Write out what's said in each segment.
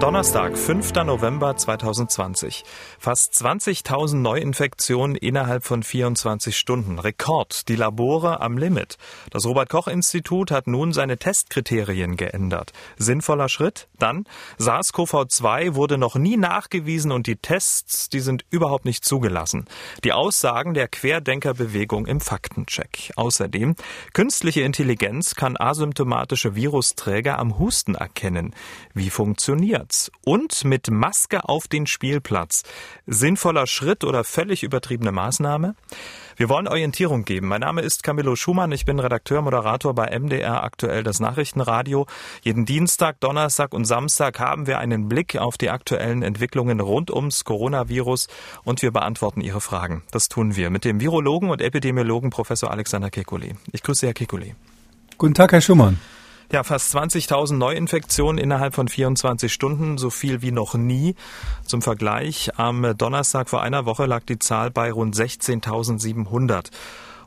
Donnerstag, 5. November 2020. Fast 20.000 Neuinfektionen innerhalb von 24 Stunden. Rekord. Die Labore am Limit. Das Robert-Koch-Institut hat nun seine Testkriterien geändert. Sinnvoller Schritt? Dann, SARS-CoV-2 wurde noch nie nachgewiesen und die Tests, die sind überhaupt nicht zugelassen. Die Aussagen der Querdenkerbewegung im Faktencheck. Außerdem, künstliche Intelligenz kann asymptomatische Virusträger am Husten erkennen. Wie funktioniert Platz und mit Maske auf den Spielplatz. Sinnvoller Schritt oder völlig übertriebene Maßnahme? Wir wollen Orientierung geben. Mein Name ist Camillo Schumann. Ich bin Redakteur, Moderator bei MDR aktuell das Nachrichtenradio. Jeden Dienstag, Donnerstag und Samstag haben wir einen Blick auf die aktuellen Entwicklungen rund ums Coronavirus und wir beantworten Ihre Fragen. Das tun wir mit dem Virologen und Epidemiologen Professor Alexander Kekulé. Ich grüße Herr Kekulé. Guten Tag, Herr Schumann. Ja, fast 20.000 Neuinfektionen innerhalb von 24 Stunden, so viel wie noch nie. Zum Vergleich, am Donnerstag vor einer Woche lag die Zahl bei rund 16.700.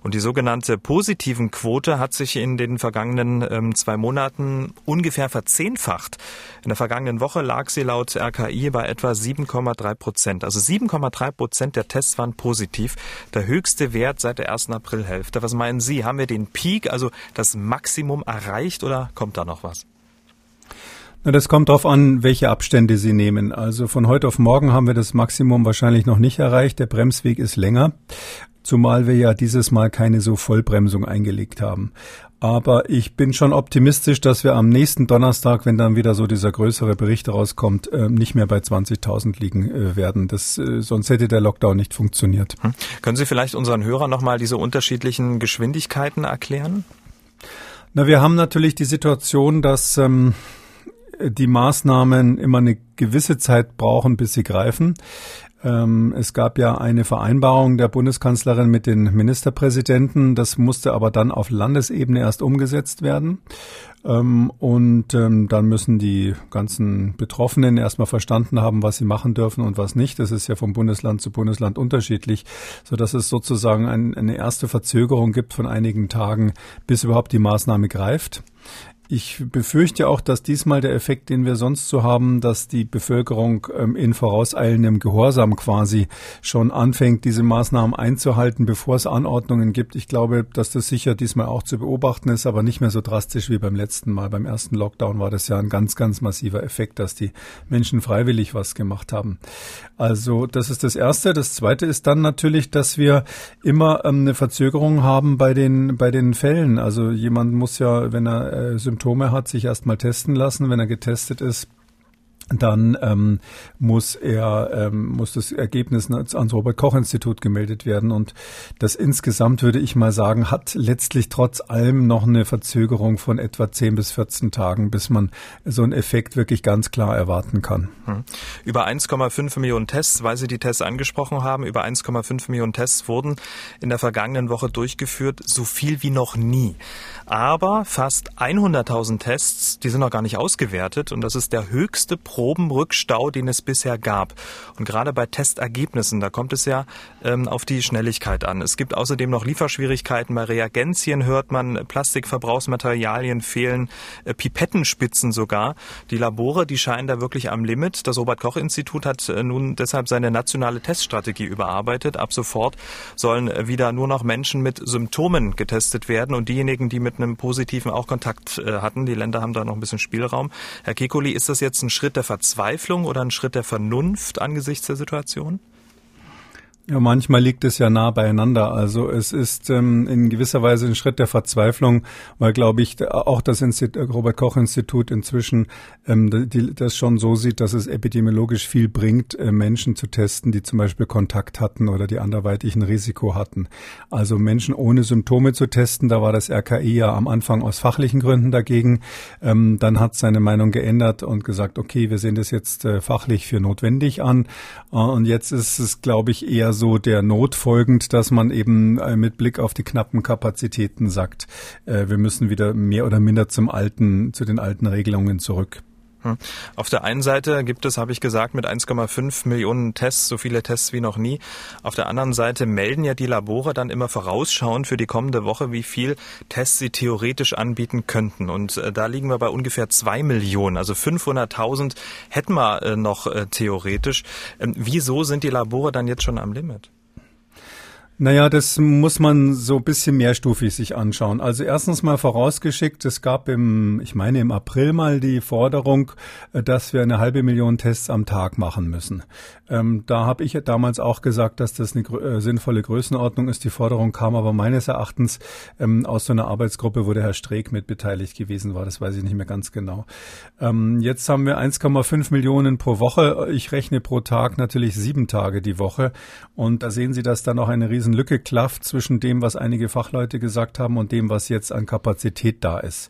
Und die sogenannte positiven Quote hat sich in den vergangenen ähm, zwei Monaten ungefähr verzehnfacht. In der vergangenen Woche lag sie laut RKI bei etwa 7,3 Prozent. Also 7,3 Prozent der Tests waren positiv. Der höchste Wert seit der ersten Aprilhälfte. Was meinen Sie? Haben wir den Peak, also das Maximum erreicht oder kommt da noch was? Na, das kommt darauf an, welche Abstände Sie nehmen. Also von heute auf morgen haben wir das Maximum wahrscheinlich noch nicht erreicht. Der Bremsweg ist länger. Zumal wir ja dieses Mal keine so Vollbremsung eingelegt haben. Aber ich bin schon optimistisch, dass wir am nächsten Donnerstag, wenn dann wieder so dieser größere Bericht rauskommt, äh, nicht mehr bei 20.000 liegen äh, werden. Das, äh, sonst hätte der Lockdown nicht funktioniert. Hm. Können Sie vielleicht unseren Hörern nochmal diese unterschiedlichen Geschwindigkeiten erklären? Na, wir haben natürlich die Situation, dass ähm, die Maßnahmen immer eine gewisse Zeit brauchen, bis sie greifen. Ähm, es gab ja eine Vereinbarung der Bundeskanzlerin mit den Ministerpräsidenten. Das musste aber dann auf Landesebene erst umgesetzt werden. Ähm, und ähm, dann müssen die ganzen Betroffenen erstmal verstanden haben, was sie machen dürfen und was nicht. Das ist ja vom Bundesland zu Bundesland unterschiedlich, so dass es sozusagen eine erste Verzögerung gibt von einigen Tagen, bis überhaupt die Maßnahme greift. Ich befürchte auch, dass diesmal der Effekt, den wir sonst so haben, dass die Bevölkerung ähm, in vorauseilendem Gehorsam quasi schon anfängt, diese Maßnahmen einzuhalten, bevor es Anordnungen gibt. Ich glaube, dass das sicher diesmal auch zu beobachten ist, aber nicht mehr so drastisch wie beim letzten Mal. Beim ersten Lockdown war das ja ein ganz, ganz massiver Effekt, dass die Menschen freiwillig was gemacht haben. Also das ist das Erste. Das Zweite ist dann natürlich, dass wir immer ähm, eine Verzögerung haben bei den, bei den Fällen. Also jemand muss ja, wenn er äh, Symptome hat, sich erstmal testen lassen. Wenn er getestet ist, dann ähm, muss er ähm, muss das Ergebnis ans Robert Koch Institut gemeldet werden und das insgesamt würde ich mal sagen hat letztlich trotz allem noch eine Verzögerung von etwa 10 bis 14 Tagen, bis man so einen Effekt wirklich ganz klar erwarten kann. Hm. Über 1,5 Millionen Tests, weil Sie die Tests angesprochen haben, über 1,5 Millionen Tests wurden in der vergangenen Woche durchgeführt, so viel wie noch nie. Aber fast 100.000 Tests, die sind noch gar nicht ausgewertet und das ist der höchste Probenrückstau, den es bisher gab. Und gerade bei Testergebnissen, da kommt es ja ähm, auf die Schnelligkeit an. Es gibt außerdem noch Lieferschwierigkeiten. Bei Reagenzien hört man, Plastikverbrauchsmaterialien fehlen, äh, Pipettenspitzen sogar. Die Labore, die scheinen da wirklich am Limit. Das Robert-Koch-Institut hat äh, nun deshalb seine nationale Teststrategie überarbeitet. Ab sofort sollen äh, wieder nur noch Menschen mit Symptomen getestet werden und diejenigen, die mit einem positiven auch Kontakt äh, hatten. Die Länder haben da noch ein bisschen Spielraum. Herr Kekuli, ist das jetzt ein Schritt der Verzweiflung oder ein Schritt der Vernunft angesichts der Situation? Ja, manchmal liegt es ja nah beieinander. Also es ist ähm, in gewisser Weise ein Schritt der Verzweiflung, weil, glaube ich, auch das Robert Koch Institut inzwischen ähm, die, das schon so sieht, dass es epidemiologisch viel bringt, äh, Menschen zu testen, die zum Beispiel Kontakt hatten oder die anderweitig ein Risiko hatten. Also Menschen ohne Symptome zu testen, da war das RKI ja am Anfang aus fachlichen Gründen dagegen. Ähm, dann hat seine Meinung geändert und gesagt, okay, wir sehen das jetzt äh, fachlich für notwendig an. Äh, und jetzt ist es, glaube ich, eher so der Not folgend, dass man eben äh, mit Blick auf die knappen Kapazitäten sagt, äh, wir müssen wieder mehr oder minder zum alten, zu den alten Regelungen zurück. Hm. Auf der einen Seite gibt es, habe ich gesagt, mit 1,5 Millionen Tests so viele Tests wie noch nie. Auf der anderen Seite melden ja die Labore dann immer vorausschauend für die kommende Woche, wie viel Tests sie theoretisch anbieten könnten. Und äh, da liegen wir bei ungefähr zwei Millionen, also 500.000 hätten wir äh, noch äh, theoretisch. Ähm, wieso sind die Labore dann jetzt schon am Limit? Naja, das muss man so ein bisschen mehrstufig sich anschauen. Also erstens mal vorausgeschickt, es gab im, ich meine im April mal die Forderung, äh, dass wir eine halbe Million Tests am Tag machen müssen. Ähm, da habe ich damals auch gesagt, dass das eine äh, sinnvolle Größenordnung ist. Die Forderung kam aber meines Erachtens ähm, aus so einer Arbeitsgruppe, wo der Herr Streeck mit beteiligt gewesen war. Das weiß ich nicht mehr ganz genau. Ähm, jetzt haben wir 1,5 Millionen pro Woche. Ich rechne pro Tag natürlich sieben Tage die Woche. Und da sehen Sie, dass da noch eine riesen Riesenlücke klafft zwischen dem, was einige Fachleute gesagt haben und dem, was jetzt an Kapazität da ist.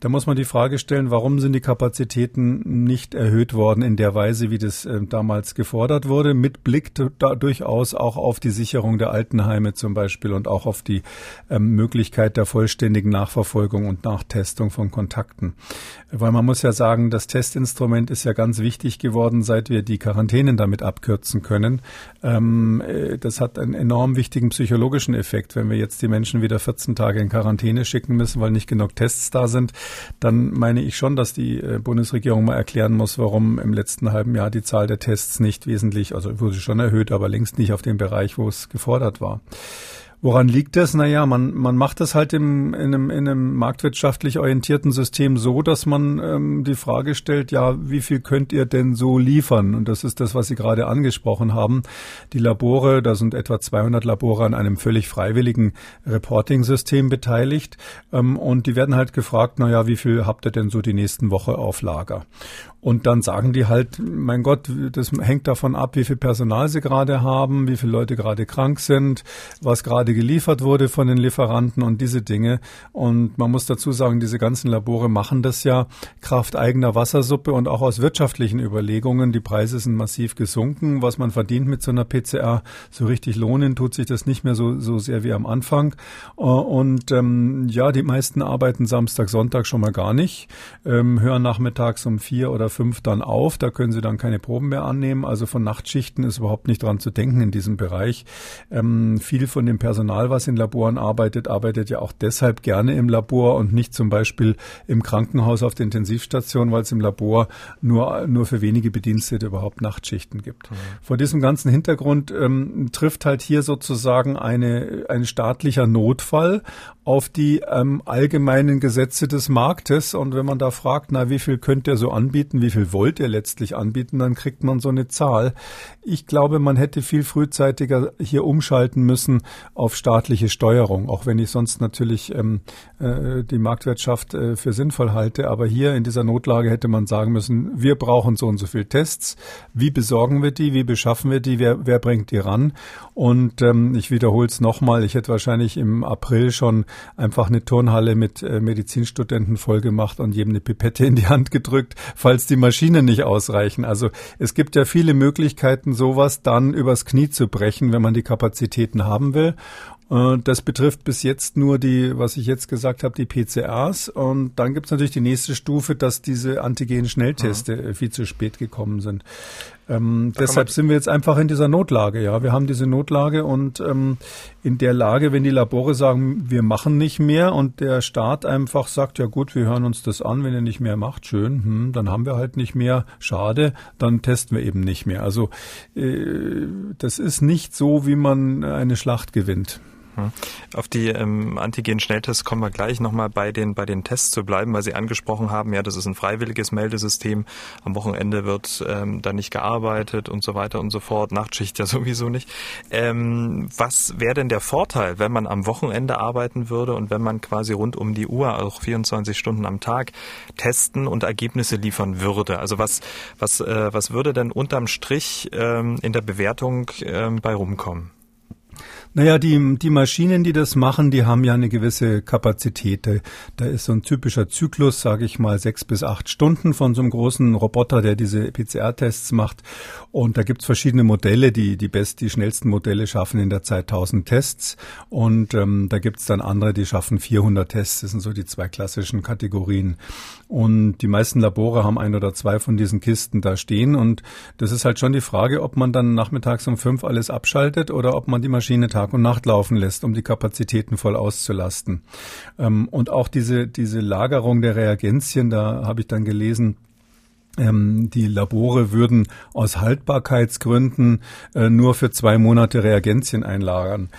Da muss man die Frage stellen, warum sind die Kapazitäten nicht erhöht worden in der Weise, wie das äh, damals gefordert wurde, mit Blick da durchaus auch auf die Sicherung der Altenheime zum Beispiel und auch auf die ähm, Möglichkeit der vollständigen Nachverfolgung und Nachtestung von Kontakten. Weil man muss ja sagen, das Testinstrument ist ja ganz wichtig geworden, seit wir die Quarantänen damit abkürzen können. Ähm, äh, das hat einen enorm wichtigen psychologischen Effekt, wenn wir jetzt die Menschen wieder 14 Tage in Quarantäne schicken müssen, weil nicht genug Tests da sind dann meine ich schon, dass die äh, Bundesregierung mal erklären muss, warum im letzten halben Jahr die Zahl der Tests nicht wesentlich, also wurde schon erhöht, aber längst nicht auf dem Bereich, wo es gefordert war. Woran liegt das? Naja, man, man macht das halt im, in, einem, in einem marktwirtschaftlich orientierten System so, dass man ähm, die Frage stellt, ja, wie viel könnt ihr denn so liefern? Und das ist das, was Sie gerade angesprochen haben. Die Labore, da sind etwa 200 Labore an einem völlig freiwilligen Reporting-System beteiligt. Ähm, und die werden halt gefragt, naja, wie viel habt ihr denn so die nächsten Woche auf Lager? Und dann sagen die halt, mein Gott, das hängt davon ab, wie viel Personal sie gerade haben, wie viele Leute gerade krank sind, was gerade geliefert wurde von den Lieferanten und diese Dinge. Und man muss dazu sagen, diese ganzen Labore machen das ja Kraft eigener Wassersuppe und auch aus wirtschaftlichen Überlegungen. Die Preise sind massiv gesunken. Was man verdient mit so einer PCR, so richtig lohnen tut sich das nicht mehr so, so sehr wie am Anfang. Und ähm, ja, die meisten arbeiten Samstag, Sonntag schon mal gar nicht, ähm, hören nachmittags um vier oder fünf dann auf. Da können sie dann keine Proben mehr annehmen. Also von Nachtschichten ist überhaupt nicht dran zu denken in diesem Bereich. Ähm, viel von dem Personal, was in Laboren arbeitet, arbeitet ja auch deshalb gerne im Labor und nicht zum Beispiel im Krankenhaus auf der Intensivstation, weil es im Labor nur, nur für wenige Bedienstete überhaupt Nachtschichten gibt. Mhm. Vor diesem ganzen Hintergrund ähm, trifft halt hier sozusagen eine, ein staatlicher Notfall auf die ähm, allgemeinen Gesetze des Marktes. Und wenn man da fragt, na, wie viel könnt ihr so anbieten, wie viel wollt ihr letztlich anbieten, dann kriegt man so eine Zahl. Ich glaube, man hätte viel frühzeitiger hier umschalten müssen auf staatliche Steuerung, auch wenn ich sonst natürlich ähm, äh, die Marktwirtschaft äh, für sinnvoll halte. Aber hier in dieser Notlage hätte man sagen müssen, wir brauchen so und so viel Tests. Wie besorgen wir die? Wie beschaffen wir die? Wer, wer bringt die ran? Und ähm, ich wiederhole es nochmal, ich hätte wahrscheinlich im April schon einfach eine Turnhalle mit äh, Medizinstudenten vollgemacht und jedem eine Pipette in die Hand gedrückt, falls die Maschinen nicht ausreichen. Also es gibt ja viele Möglichkeiten, sowas dann übers Knie zu brechen, wenn man die Kapazitäten haben will. Äh, das betrifft bis jetzt nur die, was ich jetzt gesagt habe, die PCRs. Und dann gibt es natürlich die nächste Stufe, dass diese Antigen-Schnellteste ja. viel zu spät gekommen sind. Ähm, deshalb sind wir jetzt einfach in dieser Notlage. Ja, wir haben diese Notlage und ähm, in der Lage, wenn die Labore sagen, wir machen nicht mehr und der Staat einfach sagt, ja gut, wir hören uns das an, wenn ihr nicht mehr macht, schön, hm, dann haben wir halt nicht mehr, schade, dann testen wir eben nicht mehr. Also äh, das ist nicht so, wie man eine Schlacht gewinnt. Mhm. Auf die ähm, Antigen-Schnelltests kommen wir gleich nochmal bei den, bei den Tests zu bleiben, weil Sie angesprochen haben, ja, das ist ein freiwilliges Meldesystem. Am Wochenende wird ähm, da nicht gearbeitet und so weiter und so fort. Nachtschicht ja sowieso nicht. Ähm, was wäre denn der Vorteil, wenn man am Wochenende arbeiten würde und wenn man quasi rund um die Uhr, auch 24 Stunden am Tag, testen und Ergebnisse liefern würde? Also was, was, äh, was würde denn unterm Strich ähm, in der Bewertung ähm, bei rumkommen? Naja, die, die Maschinen, die das machen, die haben ja eine gewisse Kapazität. Da ist so ein typischer Zyklus, sage ich mal, sechs bis acht Stunden von so einem großen Roboter, der diese PCR-Tests macht. Und da gibt's verschiedene Modelle, die die best, die schnellsten Modelle schaffen in der Zeit 1000 Tests. Und ähm, da gibt's dann andere, die schaffen 400 Tests. Das sind so die zwei klassischen Kategorien. Und die meisten Labore haben ein oder zwei von diesen Kisten da stehen. Und das ist halt schon die Frage, ob man dann nachmittags um fünf alles abschaltet oder ob man die Maschine Tag und Nacht laufen lässt, um die Kapazitäten voll auszulasten. Ähm, und auch diese, diese Lagerung der Reagenzien, da habe ich dann gelesen, ähm, die Labore würden aus Haltbarkeitsgründen äh, nur für zwei Monate Reagenzien einlagern.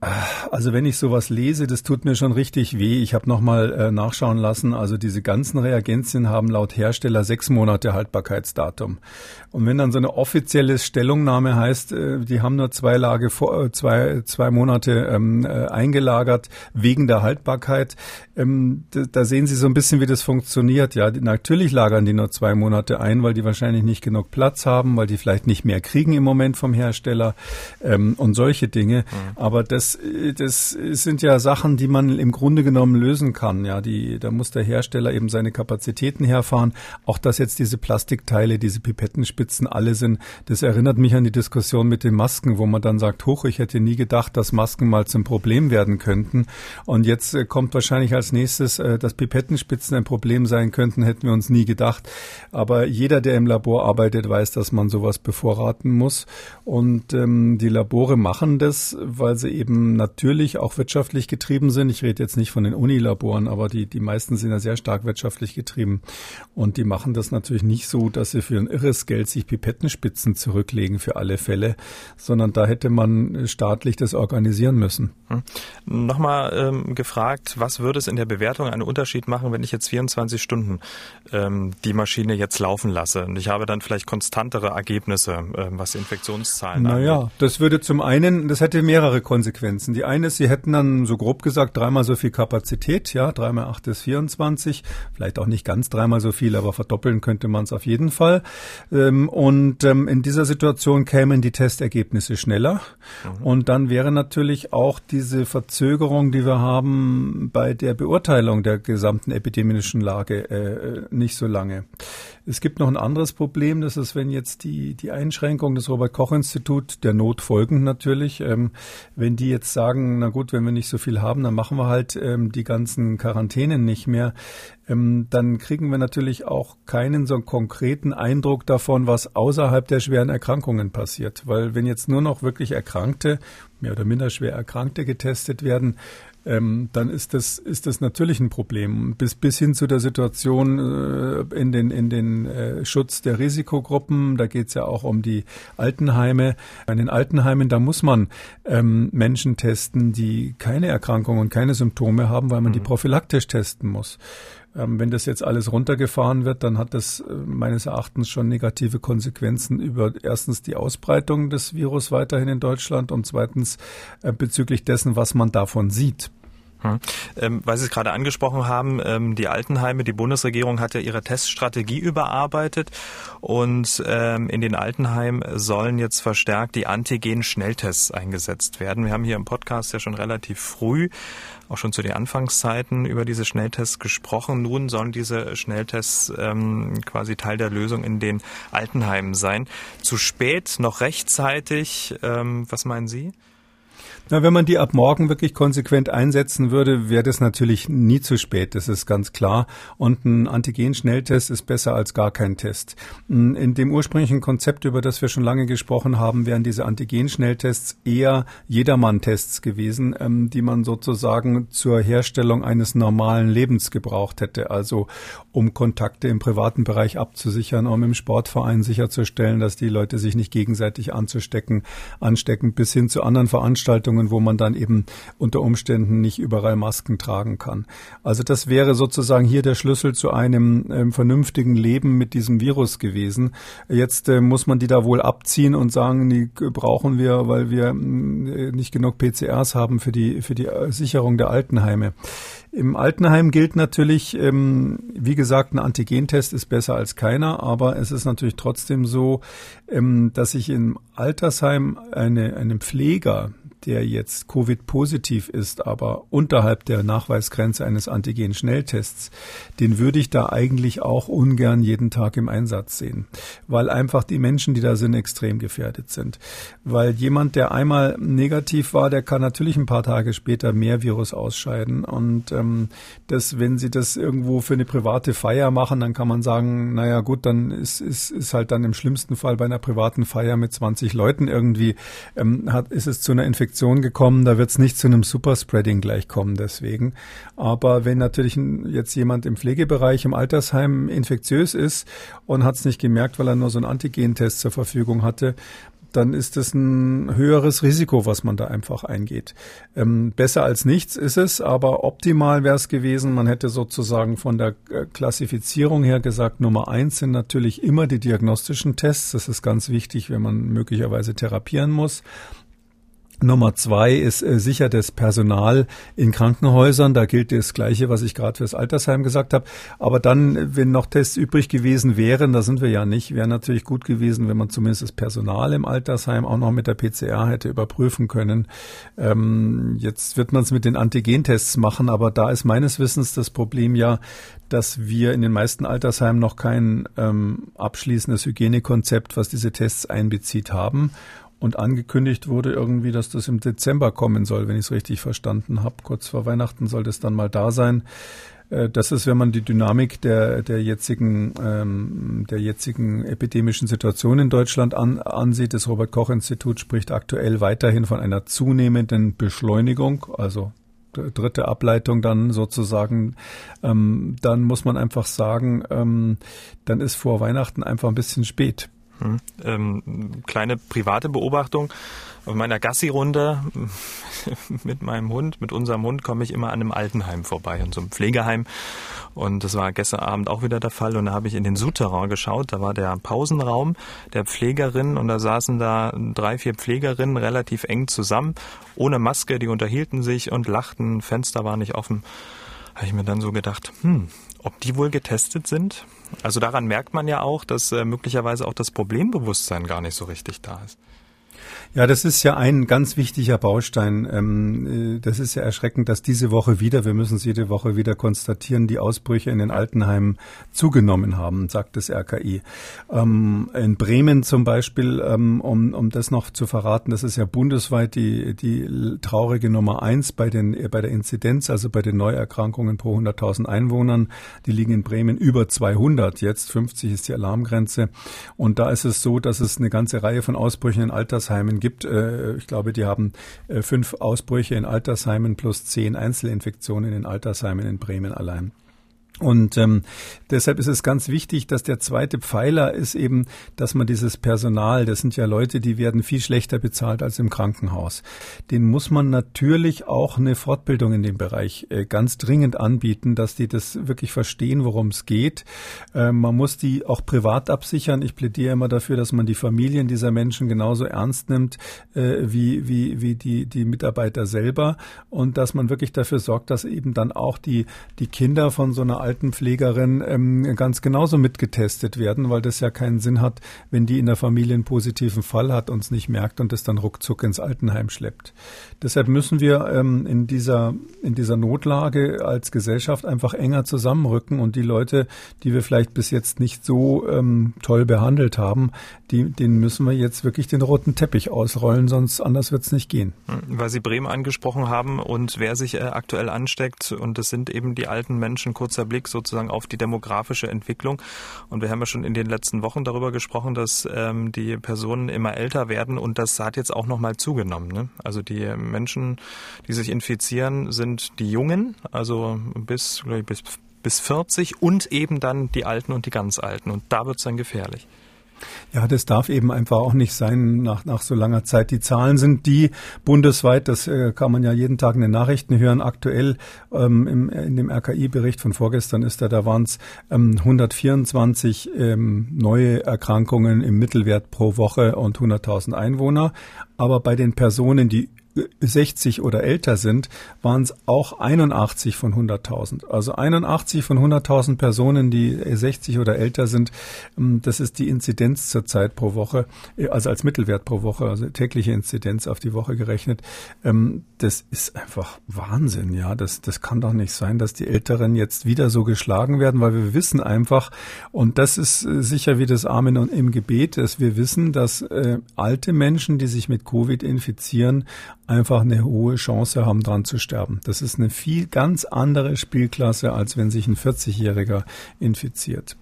Also wenn ich sowas lese, das tut mir schon richtig weh. Ich habe nochmal äh, nachschauen lassen. Also diese ganzen Reagenzien haben laut Hersteller sechs Monate Haltbarkeitsdatum. Und wenn dann so eine offizielle Stellungnahme heißt, äh, die haben nur zwei Lage vor, äh, zwei, zwei Monate ähm, äh, eingelagert wegen der Haltbarkeit, ähm, da, da, sehen Sie so ein bisschen, wie das funktioniert. Ja, natürlich lagern die nur zwei Monate ein, weil die wahrscheinlich nicht genug Platz haben, weil die vielleicht nicht mehr kriegen im Moment vom Hersteller ähm, und solche Dinge. Mhm. Aber das das, sind ja Sachen, die man im Grunde genommen lösen kann. Ja, die, da muss der Hersteller eben seine Kapazitäten herfahren. Auch dass jetzt diese Plastikteile, diese Pipettenspitzen alle sind, das erinnert mich an die Diskussion mit den Masken, wo man dann sagt, hoch, ich hätte nie gedacht, dass Masken mal zum Problem werden könnten. Und jetzt äh, kommt wahrscheinlich als nächstes, äh, dass Pipettenspitzen ein Problem sein könnten, hätten wir uns nie gedacht. Aber jeder, der im Labor arbeitet, weiß, dass man sowas bevorraten muss. Und ähm, die Labore machen das, weil sie eben natürlich auch wirtschaftlich getrieben sind. Ich rede jetzt nicht von den Unilaboren, aber die, die meisten sind ja sehr stark wirtschaftlich getrieben. Und die machen das natürlich nicht so, dass sie für ein irres Geld sich Pipettenspitzen zurücklegen für alle Fälle, sondern da hätte man staatlich das organisieren müssen. Hm. Nochmal ähm, gefragt, was würde es in der Bewertung einen Unterschied machen, wenn ich jetzt 24 Stunden ähm, die Maschine jetzt laufen lasse und ich habe dann vielleicht konstantere Ergebnisse, äh, was Infektionszahlen naja, angeht? Naja, das würde zum einen, das hätte mehrere Konsequenzen. Konsequenzen. Die eine ist, sie hätten dann so grob gesagt dreimal so viel Kapazität, ja, dreimal acht ist 24, vielleicht auch nicht ganz dreimal so viel, aber verdoppeln könnte man es auf jeden Fall. Ähm, und ähm, in dieser Situation kämen die Testergebnisse schneller. Mhm. Und dann wäre natürlich auch diese Verzögerung, die wir haben bei der Beurteilung der gesamten epidemischen Lage äh, nicht so lange. Es gibt noch ein anderes Problem, das ist, wenn jetzt die, die Einschränkung des Robert-Koch-Institut, der Not folgend natürlich, ähm, wenn die jetzt sagen, na gut, wenn wir nicht so viel haben, dann machen wir halt ähm, die ganzen Quarantänen nicht mehr, ähm, dann kriegen wir natürlich auch keinen so konkreten Eindruck davon, was außerhalb der schweren Erkrankungen passiert. Weil wenn jetzt nur noch wirklich Erkrankte, mehr oder minder schwer Erkrankte getestet werden, ähm, dann ist das, ist das natürlich ein Problem. Bis, bis hin zu der Situation äh, in den, in den äh, Schutz der Risikogruppen, da geht es ja auch um die Altenheime. An den Altenheimen, da muss man ähm, Menschen testen, die keine Erkrankungen und keine Symptome haben, weil man mhm. die prophylaktisch testen muss. Ähm, wenn das jetzt alles runtergefahren wird, dann hat das äh, meines Erachtens schon negative Konsequenzen über erstens die Ausbreitung des Virus weiterhin in Deutschland und zweitens äh, bezüglich dessen, was man davon sieht. Hm. Ähm, weil Sie es gerade angesprochen haben, ähm, die Altenheime, die Bundesregierung hat ja ihre Teststrategie überarbeitet und ähm, in den Altenheimen sollen jetzt verstärkt die Antigen-Schnelltests eingesetzt werden. Wir haben hier im Podcast ja schon relativ früh, auch schon zu den Anfangszeiten, über diese Schnelltests gesprochen. Nun sollen diese Schnelltests ähm, quasi Teil der Lösung in den Altenheimen sein. Zu spät, noch rechtzeitig, ähm, was meinen Sie? Na, wenn man die ab morgen wirklich konsequent einsetzen würde, wäre das natürlich nie zu spät. Das ist ganz klar. Und ein Antigen-Schnelltest ist besser als gar kein Test. In dem ursprünglichen Konzept, über das wir schon lange gesprochen haben, wären diese Antigen-Schnelltests eher Jedermann-Tests gewesen, ähm, die man sozusagen zur Herstellung eines normalen Lebens gebraucht hätte. Also um Kontakte im privaten Bereich abzusichern, um im Sportverein sicherzustellen, dass die Leute sich nicht gegenseitig anzustecken, anstecken, bis hin zu anderen Veranstaltungen Veranstaltungen, wo man dann eben unter Umständen nicht überall Masken tragen kann. Also das wäre sozusagen hier der Schlüssel zu einem äh, vernünftigen Leben mit diesem Virus gewesen. Jetzt äh, muss man die da wohl abziehen und sagen, die brauchen wir, weil wir äh, nicht genug PCRs haben für die, für die äh, Sicherung der Altenheime. Im Altenheim gilt natürlich, ähm, wie gesagt, ein Antigentest ist besser als keiner, aber es ist natürlich trotzdem so, ähm, dass ich im Altersheim eine, einem Pfleger, der jetzt Covid-positiv ist, aber unterhalb der Nachweisgrenze eines Antigen-Schnelltests, den würde ich da eigentlich auch ungern jeden Tag im Einsatz sehen, weil einfach die Menschen, die da sind, extrem gefährdet sind. Weil jemand, der einmal negativ war, der kann natürlich ein paar Tage später mehr Virus ausscheiden. Und ähm, das, wenn Sie das irgendwo für eine private Feier machen, dann kann man sagen, naja gut, dann ist, ist, ist halt dann im schlimmsten Fall bei einer privaten Feier mit 20 Leuten irgendwie, ähm, hat, ist es zu einer Infektion gekommen. Da wird es nicht zu einem Superspreading gleich kommen deswegen. Aber wenn natürlich jetzt jemand im Pflegebereich, im Altersheim infektiös ist und hat es nicht gemerkt, weil er nur so einen Antigentest zur Verfügung hatte, dann ist es ein höheres Risiko, was man da einfach eingeht. Ähm, besser als nichts ist es, aber optimal wäre es gewesen. Man hätte sozusagen von der äh, Klassifizierung her gesagt, Nummer eins sind natürlich immer die diagnostischen Tests. Das ist ganz wichtig, wenn man möglicherweise therapieren muss. Nummer zwei ist äh, sicher das Personal in Krankenhäusern. Da gilt das Gleiche, was ich gerade fürs Altersheim gesagt habe. Aber dann, wenn noch Tests übrig gewesen wären, da sind wir ja nicht, wäre natürlich gut gewesen, wenn man zumindest das Personal im Altersheim auch noch mit der PCR hätte überprüfen können. Ähm, jetzt wird man es mit den Antigentests machen, aber da ist meines Wissens das Problem ja, dass wir in den meisten Altersheimen noch kein ähm, abschließendes Hygienekonzept, was diese Tests einbezieht, haben. Und angekündigt wurde irgendwie, dass das im Dezember kommen soll, wenn ich es richtig verstanden habe. Kurz vor Weihnachten soll das dann mal da sein. Äh, das ist, wenn man die Dynamik der, der jetzigen, ähm, der jetzigen epidemischen Situation in Deutschland an, ansieht. Das Robert Koch Institut spricht aktuell weiterhin von einer zunehmenden Beschleunigung, also dritte Ableitung dann sozusagen, ähm, dann muss man einfach sagen, ähm, dann ist vor Weihnachten einfach ein bisschen spät. Hm. Ähm, kleine private Beobachtung. Auf meiner Gassi-Runde mit meinem Hund, mit unserem Hund, komme ich immer an einem Altenheim vorbei, an so einem Pflegeheim. Und das war gestern Abend auch wieder der Fall. Und da habe ich in den Souterrain geschaut. Da war der Pausenraum der Pflegerin und da saßen da drei, vier Pflegerinnen relativ eng zusammen, ohne Maske. Die unterhielten sich und lachten. Fenster war nicht offen. Habe ich mir dann so gedacht, hm, ob die wohl getestet sind? Also daran merkt man ja auch, dass äh, möglicherweise auch das Problembewusstsein gar nicht so richtig da ist. Ja, das ist ja ein ganz wichtiger Baustein. Ähm, äh, das ist ja erschreckend, dass diese Woche wieder, wir müssen es jede Woche wieder konstatieren, die Ausbrüche in den Altenheimen zugenommen haben, sagt das RKI. Ähm, in Bremen zum Beispiel, ähm, um, um das noch zu verraten, das ist ja bundesweit die, die traurige Nummer eins bei, den, bei der Inzidenz, also bei den Neuerkrankungen pro 100.000 Einwohnern. Die liegen in Bremen über 200 jetzt. 50 ist die Alarmgrenze. Und da ist es so, dass es eine ganze Reihe von Ausbrüchen in Altersheimen gibt. Äh, ich glaube, die haben äh, fünf Ausbrüche in Altersheimen plus zehn Einzelinfektionen in Altersheimen in Bremen allein. Und ähm, deshalb ist es ganz wichtig, dass der zweite Pfeiler ist eben, dass man dieses Personal, das sind ja Leute, die werden viel schlechter bezahlt als im Krankenhaus. Den muss man natürlich auch eine Fortbildung in dem Bereich äh, ganz dringend anbieten, dass die das wirklich verstehen, worum es geht. Äh, man muss die auch privat absichern. Ich plädiere immer dafür, dass man die Familien dieser Menschen genauso ernst nimmt äh, wie, wie, wie die, die Mitarbeiter selber und dass man wirklich dafür sorgt, dass eben dann auch die, die Kinder von so einer Altenpflegerin ähm, ganz genauso mitgetestet werden, weil das ja keinen Sinn hat, wenn die in der Familie einen positiven Fall hat und es nicht merkt und es dann ruckzuck ins Altenheim schleppt. Deshalb müssen wir ähm, in dieser in dieser Notlage als Gesellschaft einfach enger zusammenrücken und die Leute, die wir vielleicht bis jetzt nicht so ähm, toll behandelt haben, die, denen müssen wir jetzt wirklich den roten Teppich ausrollen, sonst anders wird es nicht gehen. Weil Sie Bremen angesprochen haben und wer sich äh, aktuell ansteckt und das sind eben die alten Menschen, kurzer Blick Blick sozusagen auf die demografische Entwicklung. Und wir haben ja schon in den letzten Wochen darüber gesprochen, dass ähm, die Personen immer älter werden und das hat jetzt auch nochmal zugenommen. Ne? Also die Menschen, die sich infizieren, sind die Jungen, also bis, ich, bis, bis 40 und eben dann die Alten und die ganz Alten. Und da wird es dann gefährlich. Ja, das darf eben einfach auch nicht sein nach, nach so langer Zeit. Die Zahlen sind die bundesweit, das äh, kann man ja jeden Tag in den Nachrichten hören. Aktuell ähm, im, in dem RKI-Bericht von vorgestern ist da, da waren es ähm, 124 ähm, neue Erkrankungen im Mittelwert pro Woche und 100.000 Einwohner. Aber bei den Personen, die 60 oder älter sind, waren es auch 81 von 100.000. Also 81 von 100.000 Personen, die 60 oder älter sind, ähm, das ist die Inzidenz zurzeit pro Woche, äh, also als Mittelwert pro Woche, also tägliche Inzidenz auf die Woche gerechnet. Ähm, das ist einfach Wahnsinn, ja. Das, das kann doch nicht sein, dass die Älteren jetzt wieder so geschlagen werden, weil wir wissen einfach, und das ist äh, sicher wie das Amen im Gebet, dass wir wissen, dass äh, alte Menschen, die sich mit Covid infizieren, einfach eine hohe Chance haben, dran zu sterben. Das ist eine viel ganz andere Spielklasse, als wenn sich ein 40-Jähriger infiziert.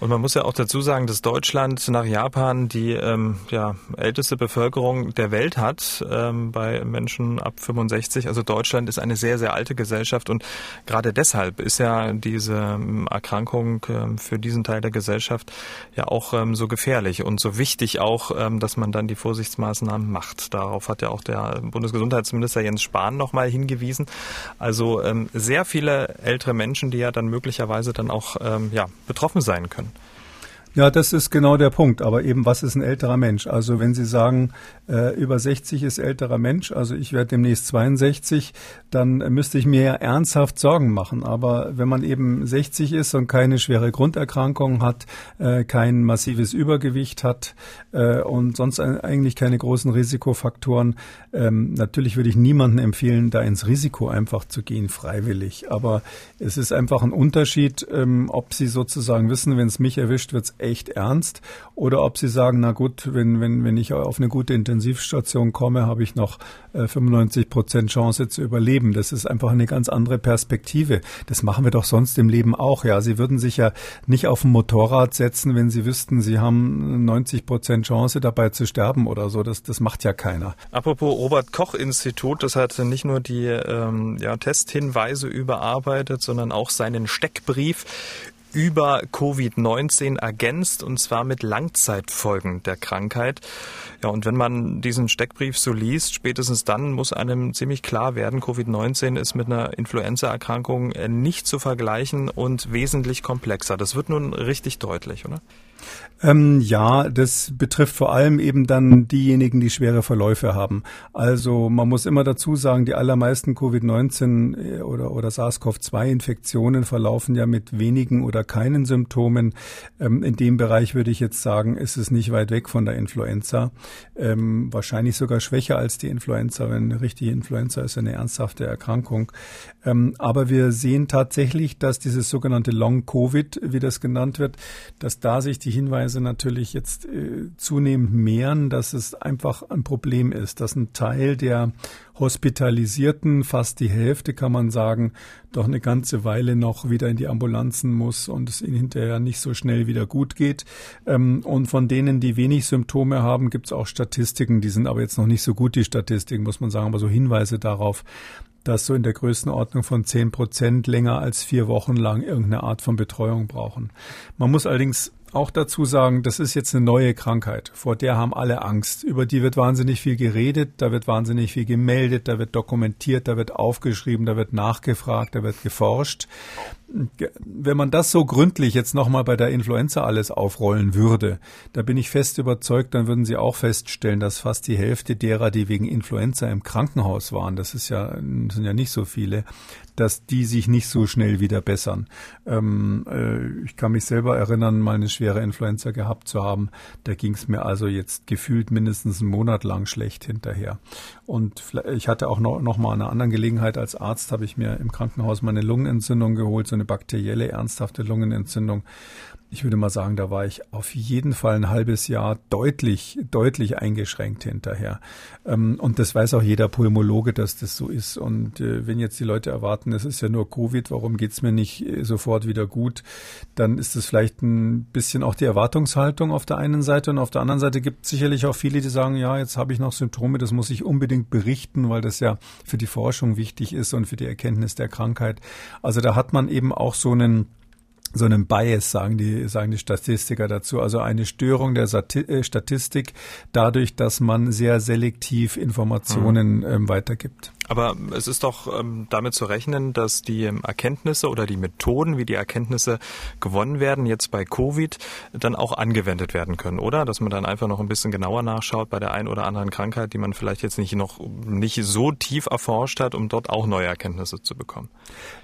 Und man muss ja auch dazu sagen, dass Deutschland nach Japan die ähm, ja, älteste Bevölkerung der Welt hat ähm, bei Menschen ab 65. Also Deutschland ist eine sehr, sehr alte Gesellschaft und gerade deshalb ist ja diese ähm, Erkrankung ähm, für diesen Teil der Gesellschaft ja auch ähm, so gefährlich und so wichtig auch, ähm, dass man dann die Vorsichtsmaßnahmen macht. Darauf hat ja auch der Bundesgesundheitsminister Jens Spahn nochmal hingewiesen. Also ähm, sehr viele ältere Menschen, die ja dann möglicherweise dann auch ähm, ja, betroffen sein können. Ja, das ist genau der Punkt. Aber eben, was ist ein älterer Mensch? Also wenn Sie sagen, äh, über 60 ist älterer Mensch, also ich werde demnächst 62, dann müsste ich mir ja ernsthaft Sorgen machen. Aber wenn man eben 60 ist und keine schwere Grunderkrankung hat, äh, kein massives Übergewicht hat äh, und sonst eigentlich keine großen Risikofaktoren, ähm, natürlich würde ich niemandem empfehlen, da ins Risiko einfach zu gehen, freiwillig. Aber es ist einfach ein Unterschied, ähm, ob Sie sozusagen wissen, wenn es mich erwischt, wird es echt ernst, oder ob Sie sagen, na gut, wenn, wenn, wenn ich auf eine gute Intensivstation komme, habe ich noch äh, 95 Prozent Chance zu überleben. Das ist einfach eine ganz andere Perspektive. Das machen wir doch sonst im Leben auch. Ja, Sie würden sich ja nicht auf ein Motorrad setzen, wenn Sie wüssten, Sie haben 90 Prozent Chance dabei zu sterben oder so. Das, das macht ja keiner. Apropos Robert Koch Institut, das hat nicht nur die ähm, ja, Testhinweise überarbeitet, sondern auch seinen Steckbrief über Covid-19 ergänzt und zwar mit Langzeitfolgen der Krankheit. Ja, und wenn man diesen Steckbrief so liest, spätestens dann muss einem ziemlich klar werden, Covid-19 ist mit einer Influenzaerkrankung nicht zu vergleichen und wesentlich komplexer. Das wird nun richtig deutlich, oder? Ähm, ja, das betrifft vor allem eben dann diejenigen, die schwere Verläufe haben. Also man muss immer dazu sagen, die allermeisten Covid-19 äh, oder, oder SARS-CoV-2-Infektionen verlaufen ja mit wenigen oder keinen Symptomen. Ähm, in dem Bereich würde ich jetzt sagen, ist es nicht weit weg von der Influenza. Ähm, wahrscheinlich sogar schwächer als die Influenza, wenn eine richtige Influenza ist eine ernsthafte Erkrankung. Ähm, aber wir sehen tatsächlich, dass dieses sogenannte Long-Covid, wie das genannt wird, dass da sich die Hinweise natürlich jetzt äh, zunehmend mehren, dass es einfach ein Problem ist, dass ein Teil der Hospitalisierten, fast die Hälfte kann man sagen, doch eine ganze Weile noch wieder in die Ambulanzen muss und es ihnen hinterher nicht so schnell wieder gut geht. Ähm, und von denen, die wenig Symptome haben, gibt es auch Statistiken, die sind aber jetzt noch nicht so gut, die Statistiken, muss man sagen, aber so Hinweise darauf, dass so in der Größenordnung von zehn Prozent länger als vier Wochen lang irgendeine Art von Betreuung brauchen. Man muss allerdings auch dazu sagen, das ist jetzt eine neue Krankheit, vor der haben alle Angst. Über die wird wahnsinnig viel geredet, da wird wahnsinnig viel gemeldet, da wird dokumentiert, da wird aufgeschrieben, da wird nachgefragt, da wird geforscht. Wenn man das so gründlich jetzt nochmal bei der Influenza alles aufrollen würde, da bin ich fest überzeugt, dann würden Sie auch feststellen, dass fast die Hälfte derer, die wegen Influenza im Krankenhaus waren, das ist ja, sind ja nicht so viele, dass die sich nicht so schnell wieder bessern. Ähm, äh, ich kann mich selber erinnern, mal eine schwere Influenza gehabt zu haben. Da ging es mir also jetzt gefühlt mindestens einen Monat lang schlecht hinterher. Und ich hatte auch noch, noch mal eine andere Gelegenheit als Arzt, habe ich mir im Krankenhaus meine Lungenentzündung geholt, so eine bakterielle ernsthafte Lungenentzündung ich würde mal sagen, da war ich auf jeden Fall ein halbes Jahr deutlich, deutlich eingeschränkt hinterher. Ähm, und das weiß auch jeder Pulmologe, dass das so ist. Und äh, wenn jetzt die Leute erwarten, es ist ja nur Covid, warum geht's mir nicht äh, sofort wieder gut, dann ist das vielleicht ein bisschen auch die Erwartungshaltung auf der einen Seite. Und auf der anderen Seite gibt es sicherlich auch viele, die sagen, ja, jetzt habe ich noch Symptome, das muss ich unbedingt berichten, weil das ja für die Forschung wichtig ist und für die Erkenntnis der Krankheit. Also da hat man eben auch so einen so einen Bias, sagen die, sagen die Statistiker dazu, also eine Störung der äh, Statistik dadurch, dass man sehr selektiv Informationen mhm. ähm, weitergibt. Aber es ist doch ähm, damit zu rechnen, dass die Erkenntnisse oder die Methoden, wie die Erkenntnisse gewonnen werden, jetzt bei Covid, dann auch angewendet werden können, oder? Dass man dann einfach noch ein bisschen genauer nachschaut bei der einen oder anderen Krankheit, die man vielleicht jetzt nicht noch nicht so tief erforscht hat, um dort auch neue Erkenntnisse zu bekommen.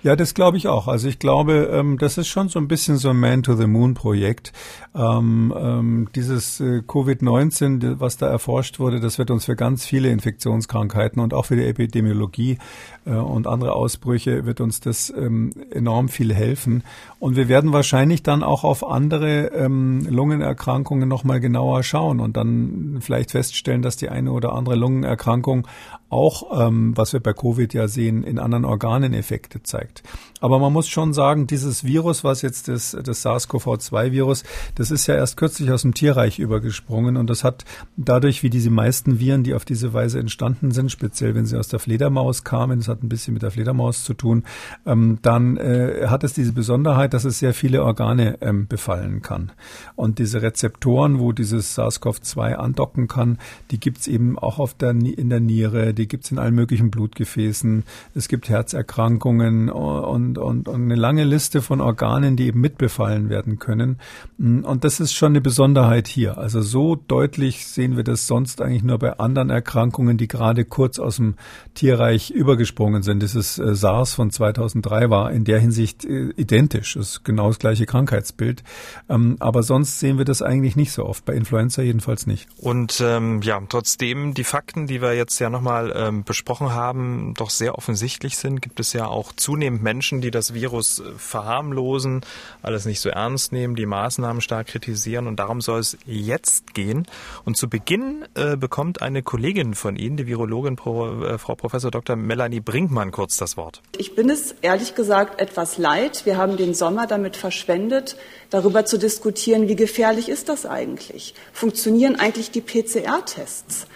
Ja, das glaube ich auch. Also ich glaube, ähm, das ist schon so ein bisschen so ein Man-to-the-Moon-Projekt. Ähm, ähm, dieses äh, Covid-19, was da erforscht wurde, das wird uns für ganz viele Infektionskrankheiten und auch für die Epidemiologie äh, und andere Ausbrüche wird uns das ähm, enorm viel helfen. Und wir werden wahrscheinlich dann auch auf andere ähm, Lungenerkrankungen nochmal genauer schauen und dann vielleicht feststellen, dass die eine oder andere Lungenerkrankung auch, ähm, was wir bei Covid ja sehen, in anderen Organen Effekte zeigt. Aber man muss schon sagen, dieses Virus, was jetzt das, das SARS-CoV-2-Virus, das ist ja erst kürzlich aus dem Tierreich übergesprungen und das hat dadurch, wie diese meisten Viren, die auf diese Weise entstanden sind, speziell wenn sie aus der Fledermaus kamen, das hat ein bisschen mit der Fledermaus zu tun, ähm, dann äh, hat es diese Besonderheit, dass es sehr viele Organe ähm, befallen kann. Und diese Rezeptoren, wo dieses SARS-CoV-2 andocken kann, die gibt's eben auch auf der, in der Niere, die die gibt es in allen möglichen Blutgefäßen. Es gibt Herzerkrankungen und, und, und eine lange Liste von Organen, die eben mitbefallen werden können. Und das ist schon eine Besonderheit hier. Also so deutlich sehen wir das sonst eigentlich nur bei anderen Erkrankungen, die gerade kurz aus dem Tierreich übergesprungen sind. Dieses äh, SARS von 2003 war in der Hinsicht äh, identisch. Das ist genau das gleiche Krankheitsbild. Ähm, aber sonst sehen wir das eigentlich nicht so oft. Bei Influenza jedenfalls nicht. Und ähm, ja, trotzdem die Fakten, die wir jetzt ja nochmal ähm, besprochen haben, doch sehr offensichtlich sind, gibt es ja auch zunehmend Menschen, die das Virus äh, verharmlosen, alles nicht so ernst nehmen, die Maßnahmen stark kritisieren und darum soll es jetzt gehen. Und zu Beginn äh, bekommt eine Kollegin von Ihnen, die Virologin Pro, äh, Frau Professor Dr. Melanie Brinkmann, kurz das Wort. Ich bin es ehrlich gesagt etwas leid. Wir haben den Sommer damit verschwendet, darüber zu diskutieren, wie gefährlich ist das eigentlich? Funktionieren eigentlich die PCR-Tests?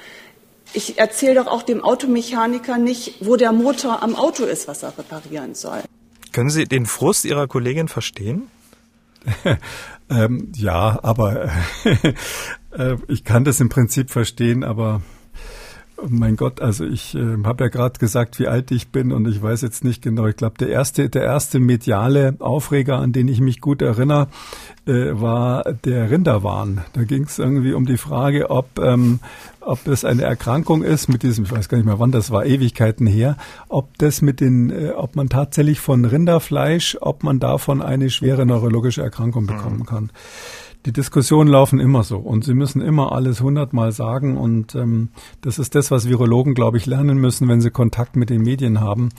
Ich erzähle doch auch dem Automechaniker nicht, wo der Motor am Auto ist, was er reparieren soll. Können Sie den Frust Ihrer Kollegin verstehen? ähm, ja, aber äh, ich kann das im Prinzip verstehen, aber mein Gott, also ich äh, habe ja gerade gesagt, wie alt ich bin und ich weiß jetzt nicht genau. Ich glaube, der erste, der erste mediale Aufreger, an den ich mich gut erinnere, äh, war der Rinderwahn. Da ging es irgendwie um die Frage, ob ähm, ob das eine Erkrankung ist mit diesem, ich weiß gar nicht mehr wann, das war Ewigkeiten her, ob das mit den, äh, ob man tatsächlich von Rinderfleisch, ob man davon eine schwere neurologische Erkrankung bekommen kann die Diskussionen laufen immer so und sie müssen immer alles hundertmal sagen und ähm, das ist das, was Virologen, glaube ich, lernen müssen, wenn sie Kontakt mit den Medien haben.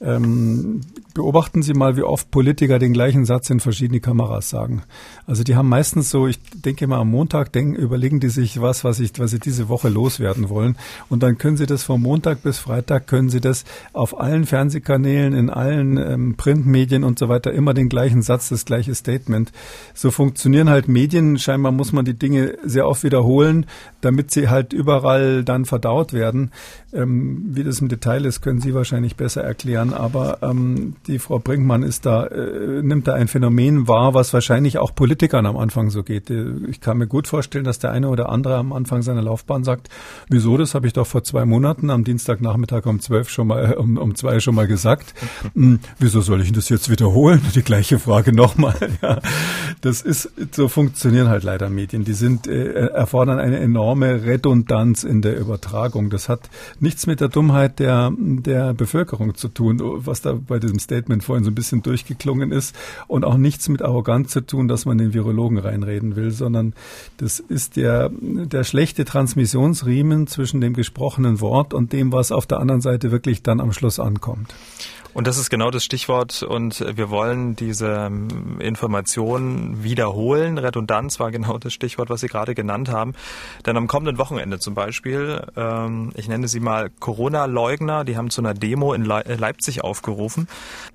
Ähm, beobachten Sie mal, wie oft Politiker den gleichen Satz in verschiedene Kameras sagen. Also die haben meistens so, ich denke mal am Montag denken, überlegen die sich was, was ich, was sie diese Woche loswerden wollen und dann können sie das vom Montag bis Freitag können sie das auf allen Fernsehkanälen, in allen ähm, Printmedien und so weiter immer den gleichen Satz, das gleiche Statement. So funktionieren halt Medien Medien scheinbar muss man die Dinge sehr oft wiederholen, damit sie halt überall dann verdaut werden. Ähm, wie das im Detail ist, können Sie wahrscheinlich besser erklären. Aber ähm, die Frau Brinkmann ist da, äh, nimmt da ein Phänomen wahr, was wahrscheinlich auch Politikern am Anfang so geht. Äh, ich kann mir gut vorstellen, dass der eine oder andere am Anfang seiner Laufbahn sagt, wieso, das habe ich doch vor zwei Monaten am Dienstagnachmittag um zwölf schon mal, äh, um, um zwei schon mal gesagt. Hm, wieso soll ich das jetzt wiederholen? Die gleiche Frage nochmal. Ja, das ist, so funktionieren halt leider Medien. Die sind, äh, erfordern eine enorme Redundanz in der Übertragung. Das hat nichts mit der Dummheit der, der Bevölkerung zu tun, was da bei diesem Statement vorhin so ein bisschen durchgeklungen ist und auch nichts mit Arroganz zu tun, dass man den Virologen reinreden will, sondern das ist der, der schlechte Transmissionsriemen zwischen dem gesprochenen Wort und dem, was auf der anderen Seite wirklich dann am Schluss ankommt. Und das ist genau das Stichwort. Und wir wollen diese ähm, Informationen wiederholen. Redundanz war genau das Stichwort, was Sie gerade genannt haben. Denn am kommenden Wochenende zum Beispiel, ähm, ich nenne sie mal Corona-Leugner, die haben zu einer Demo in äh, Leipzig aufgerufen.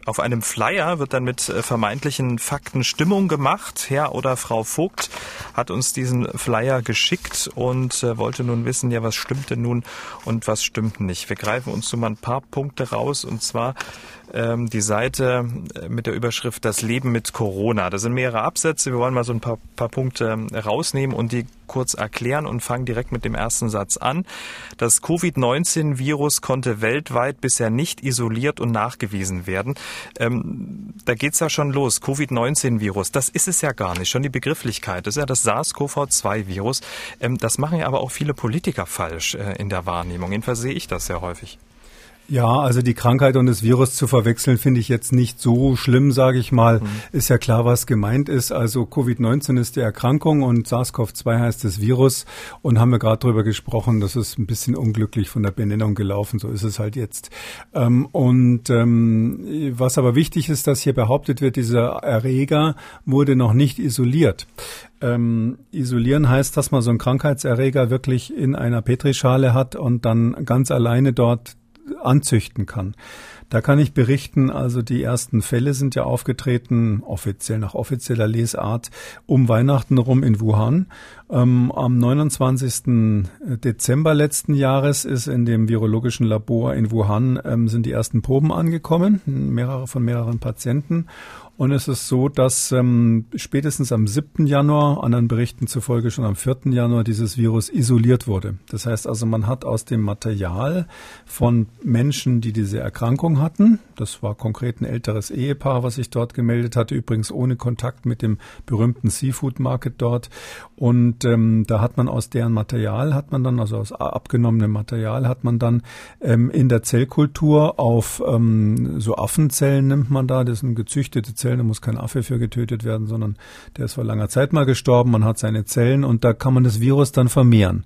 Auf einem Flyer wird dann mit äh, vermeintlichen Fakten Stimmung gemacht. Herr oder Frau Vogt hat uns diesen Flyer geschickt und äh, wollte nun wissen, ja, was stimmte nun und was stimmt nicht. Wir greifen uns so mal ein paar Punkte raus und zwar ähm, die Seite äh, mit der Überschrift Das Leben mit Corona. Da sind mehrere Absätze. Wir wollen mal so ein paar, paar Punkte ähm, rausnehmen und die kurz erklären und fangen direkt mit dem ersten Satz an. Das Covid-19-Virus konnte weltweit bisher nicht isoliert und nachgewiesen werden. Ähm, da geht's ja schon los. Covid-19-Virus, das ist es ja gar nicht. Schon die Begrifflichkeit, das ist ja das SARS-CoV-2-Virus. Ähm, das machen ja aber auch viele Politiker falsch äh, in der Wahrnehmung. Jedenfalls sehe ich das sehr häufig. Ja, also die Krankheit und das Virus zu verwechseln, finde ich jetzt nicht so schlimm, sage ich mal. Mhm. Ist ja klar, was gemeint ist. Also Covid-19 ist die Erkrankung und SARS-CoV-2 heißt das Virus. Und haben wir gerade drüber gesprochen, das ist ein bisschen unglücklich von der Benennung gelaufen. So ist es halt jetzt. Ähm, und ähm, was aber wichtig ist, dass hier behauptet wird, dieser Erreger wurde noch nicht isoliert. Ähm, isolieren heißt, dass man so einen Krankheitserreger wirklich in einer Petrischale hat und dann ganz alleine dort anzüchten kann. Da kann ich berichten, also die ersten Fälle sind ja aufgetreten, offiziell nach offizieller Lesart, um Weihnachten rum in Wuhan. Ähm, am 29. Dezember letzten Jahres ist in dem virologischen Labor in Wuhan ähm, sind die ersten Proben angekommen, mehrere von mehreren Patienten. Und es ist so, dass ähm, spätestens am 7. Januar, anderen Berichten zufolge schon am 4. Januar, dieses Virus isoliert wurde. Das heißt also, man hat aus dem Material von Menschen, die diese Erkrankung hatten, das war konkret ein älteres Ehepaar, was sich dort gemeldet hatte, übrigens ohne Kontakt mit dem berühmten Seafood Market dort. Und ähm, da hat man aus deren Material, hat man dann, also aus abgenommenem Material, hat man dann ähm, in der Zellkultur auf ähm, so Affenzellen nimmt man da, das sind gezüchtete Zellen, da muss kein Affe für getötet werden, sondern der ist vor langer Zeit mal gestorben, man hat seine Zellen und da kann man das Virus dann vermehren.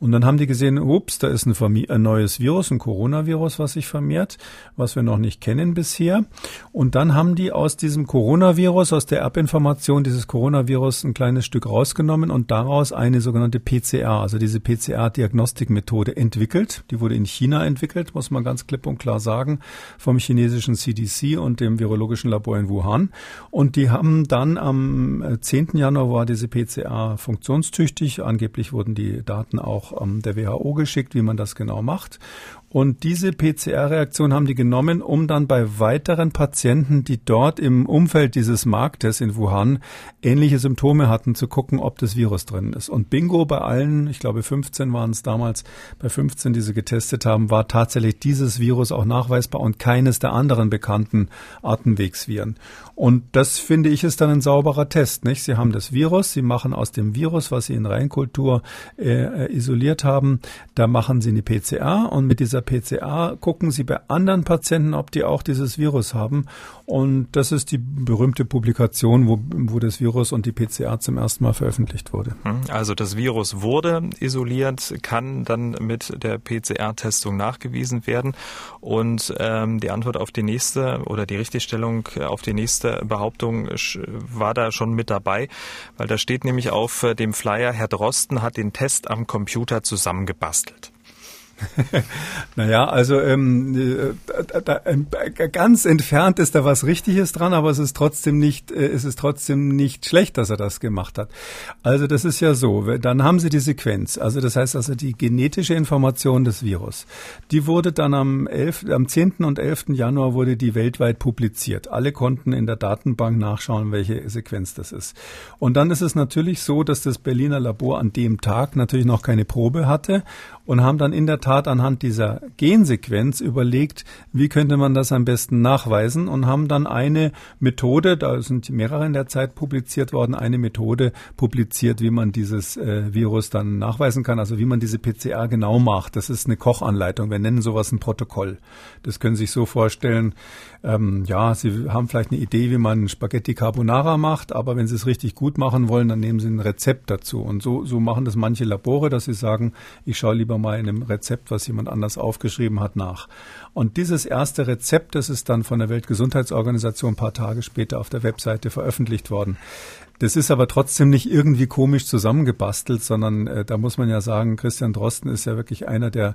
Und dann haben die gesehen, ups, da ist ein, ein, neues Virus, ein Coronavirus, was sich vermehrt, was wir noch nicht kennen bisher. Und dann haben die aus diesem Coronavirus, aus der Erbinformation dieses Coronavirus ein kleines Stück rausgenommen und daraus eine sogenannte PCR, also diese PCR-Diagnostikmethode entwickelt. Die wurde in China entwickelt, muss man ganz klipp und klar sagen, vom chinesischen CDC und dem virologischen Labor in Wuhan. Und die haben dann am 10. Äh, Januar war diese PCR funktionstüchtig. Angeblich wurden die Daten auch ähm, der WHO geschickt, wie man das genau macht. Und diese PCR-Reaktion haben die genommen, um dann bei weiteren Patienten, die dort im Umfeld dieses Marktes in Wuhan ähnliche Symptome hatten, zu gucken, ob das Virus drin ist. Und bingo bei allen, ich glaube 15 waren es damals, bei 15, die sie getestet haben, war tatsächlich dieses Virus auch nachweisbar und keines der anderen bekannten Atemwegsviren. Und das finde ich ist dann ein sauberer Test, nicht? Sie haben das Virus, sie machen aus dem Virus, was sie in Reinkultur äh, äh isoliert haben, da machen sie eine PCR und mit dieser dieser PCA gucken Sie bei anderen Patienten, ob die auch dieses Virus haben. Und das ist die berühmte Publikation, wo, wo das Virus und die PCA zum ersten Mal veröffentlicht wurde. Hm, also das Virus wurde isoliert, kann dann mit der PCR-Testung nachgewiesen werden. Und ähm, die Antwort auf die nächste oder die Richtigstellung auf die nächste Behauptung war da schon mit dabei, weil da steht nämlich auf dem Flyer, Herr Drosten hat den Test am Computer zusammengebastelt. naja, also ähm, äh, da, äh, ganz entfernt ist da was Richtiges dran, aber es ist trotzdem nicht, äh, es ist trotzdem nicht schlecht, dass er das gemacht hat. Also das ist ja so, dann haben Sie die Sequenz, also das heißt also die genetische Information des Virus. Die wurde dann am 11, am 10. und 11. Januar wurde die weltweit publiziert. Alle konnten in der Datenbank nachschauen, welche Sequenz das ist. Und dann ist es natürlich so, dass das Berliner Labor an dem Tag natürlich noch keine Probe hatte und haben dann in der Tat anhand dieser Gensequenz überlegt, wie könnte man das am besten nachweisen und haben dann eine Methode, da sind mehrere in der Zeit publiziert worden, eine Methode publiziert, wie man dieses äh, Virus dann nachweisen kann, also wie man diese PCA genau macht. Das ist eine Kochanleitung. Wir nennen sowas ein Protokoll. Das können Sie sich so vorstellen. Ähm, ja, Sie haben vielleicht eine Idee, wie man Spaghetti Carbonara macht, aber wenn Sie es richtig gut machen wollen, dann nehmen Sie ein Rezept dazu. Und so, so machen das manche Labore, dass sie sagen, ich schaue lieber mal in einem Rezept, was jemand anders aufgeschrieben hat, nach. Und dieses erste Rezept, das ist dann von der Weltgesundheitsorganisation ein paar Tage später auf der Webseite veröffentlicht worden. Das ist aber trotzdem nicht irgendwie komisch zusammengebastelt, sondern äh, da muss man ja sagen, Christian Drosten ist ja wirklich einer der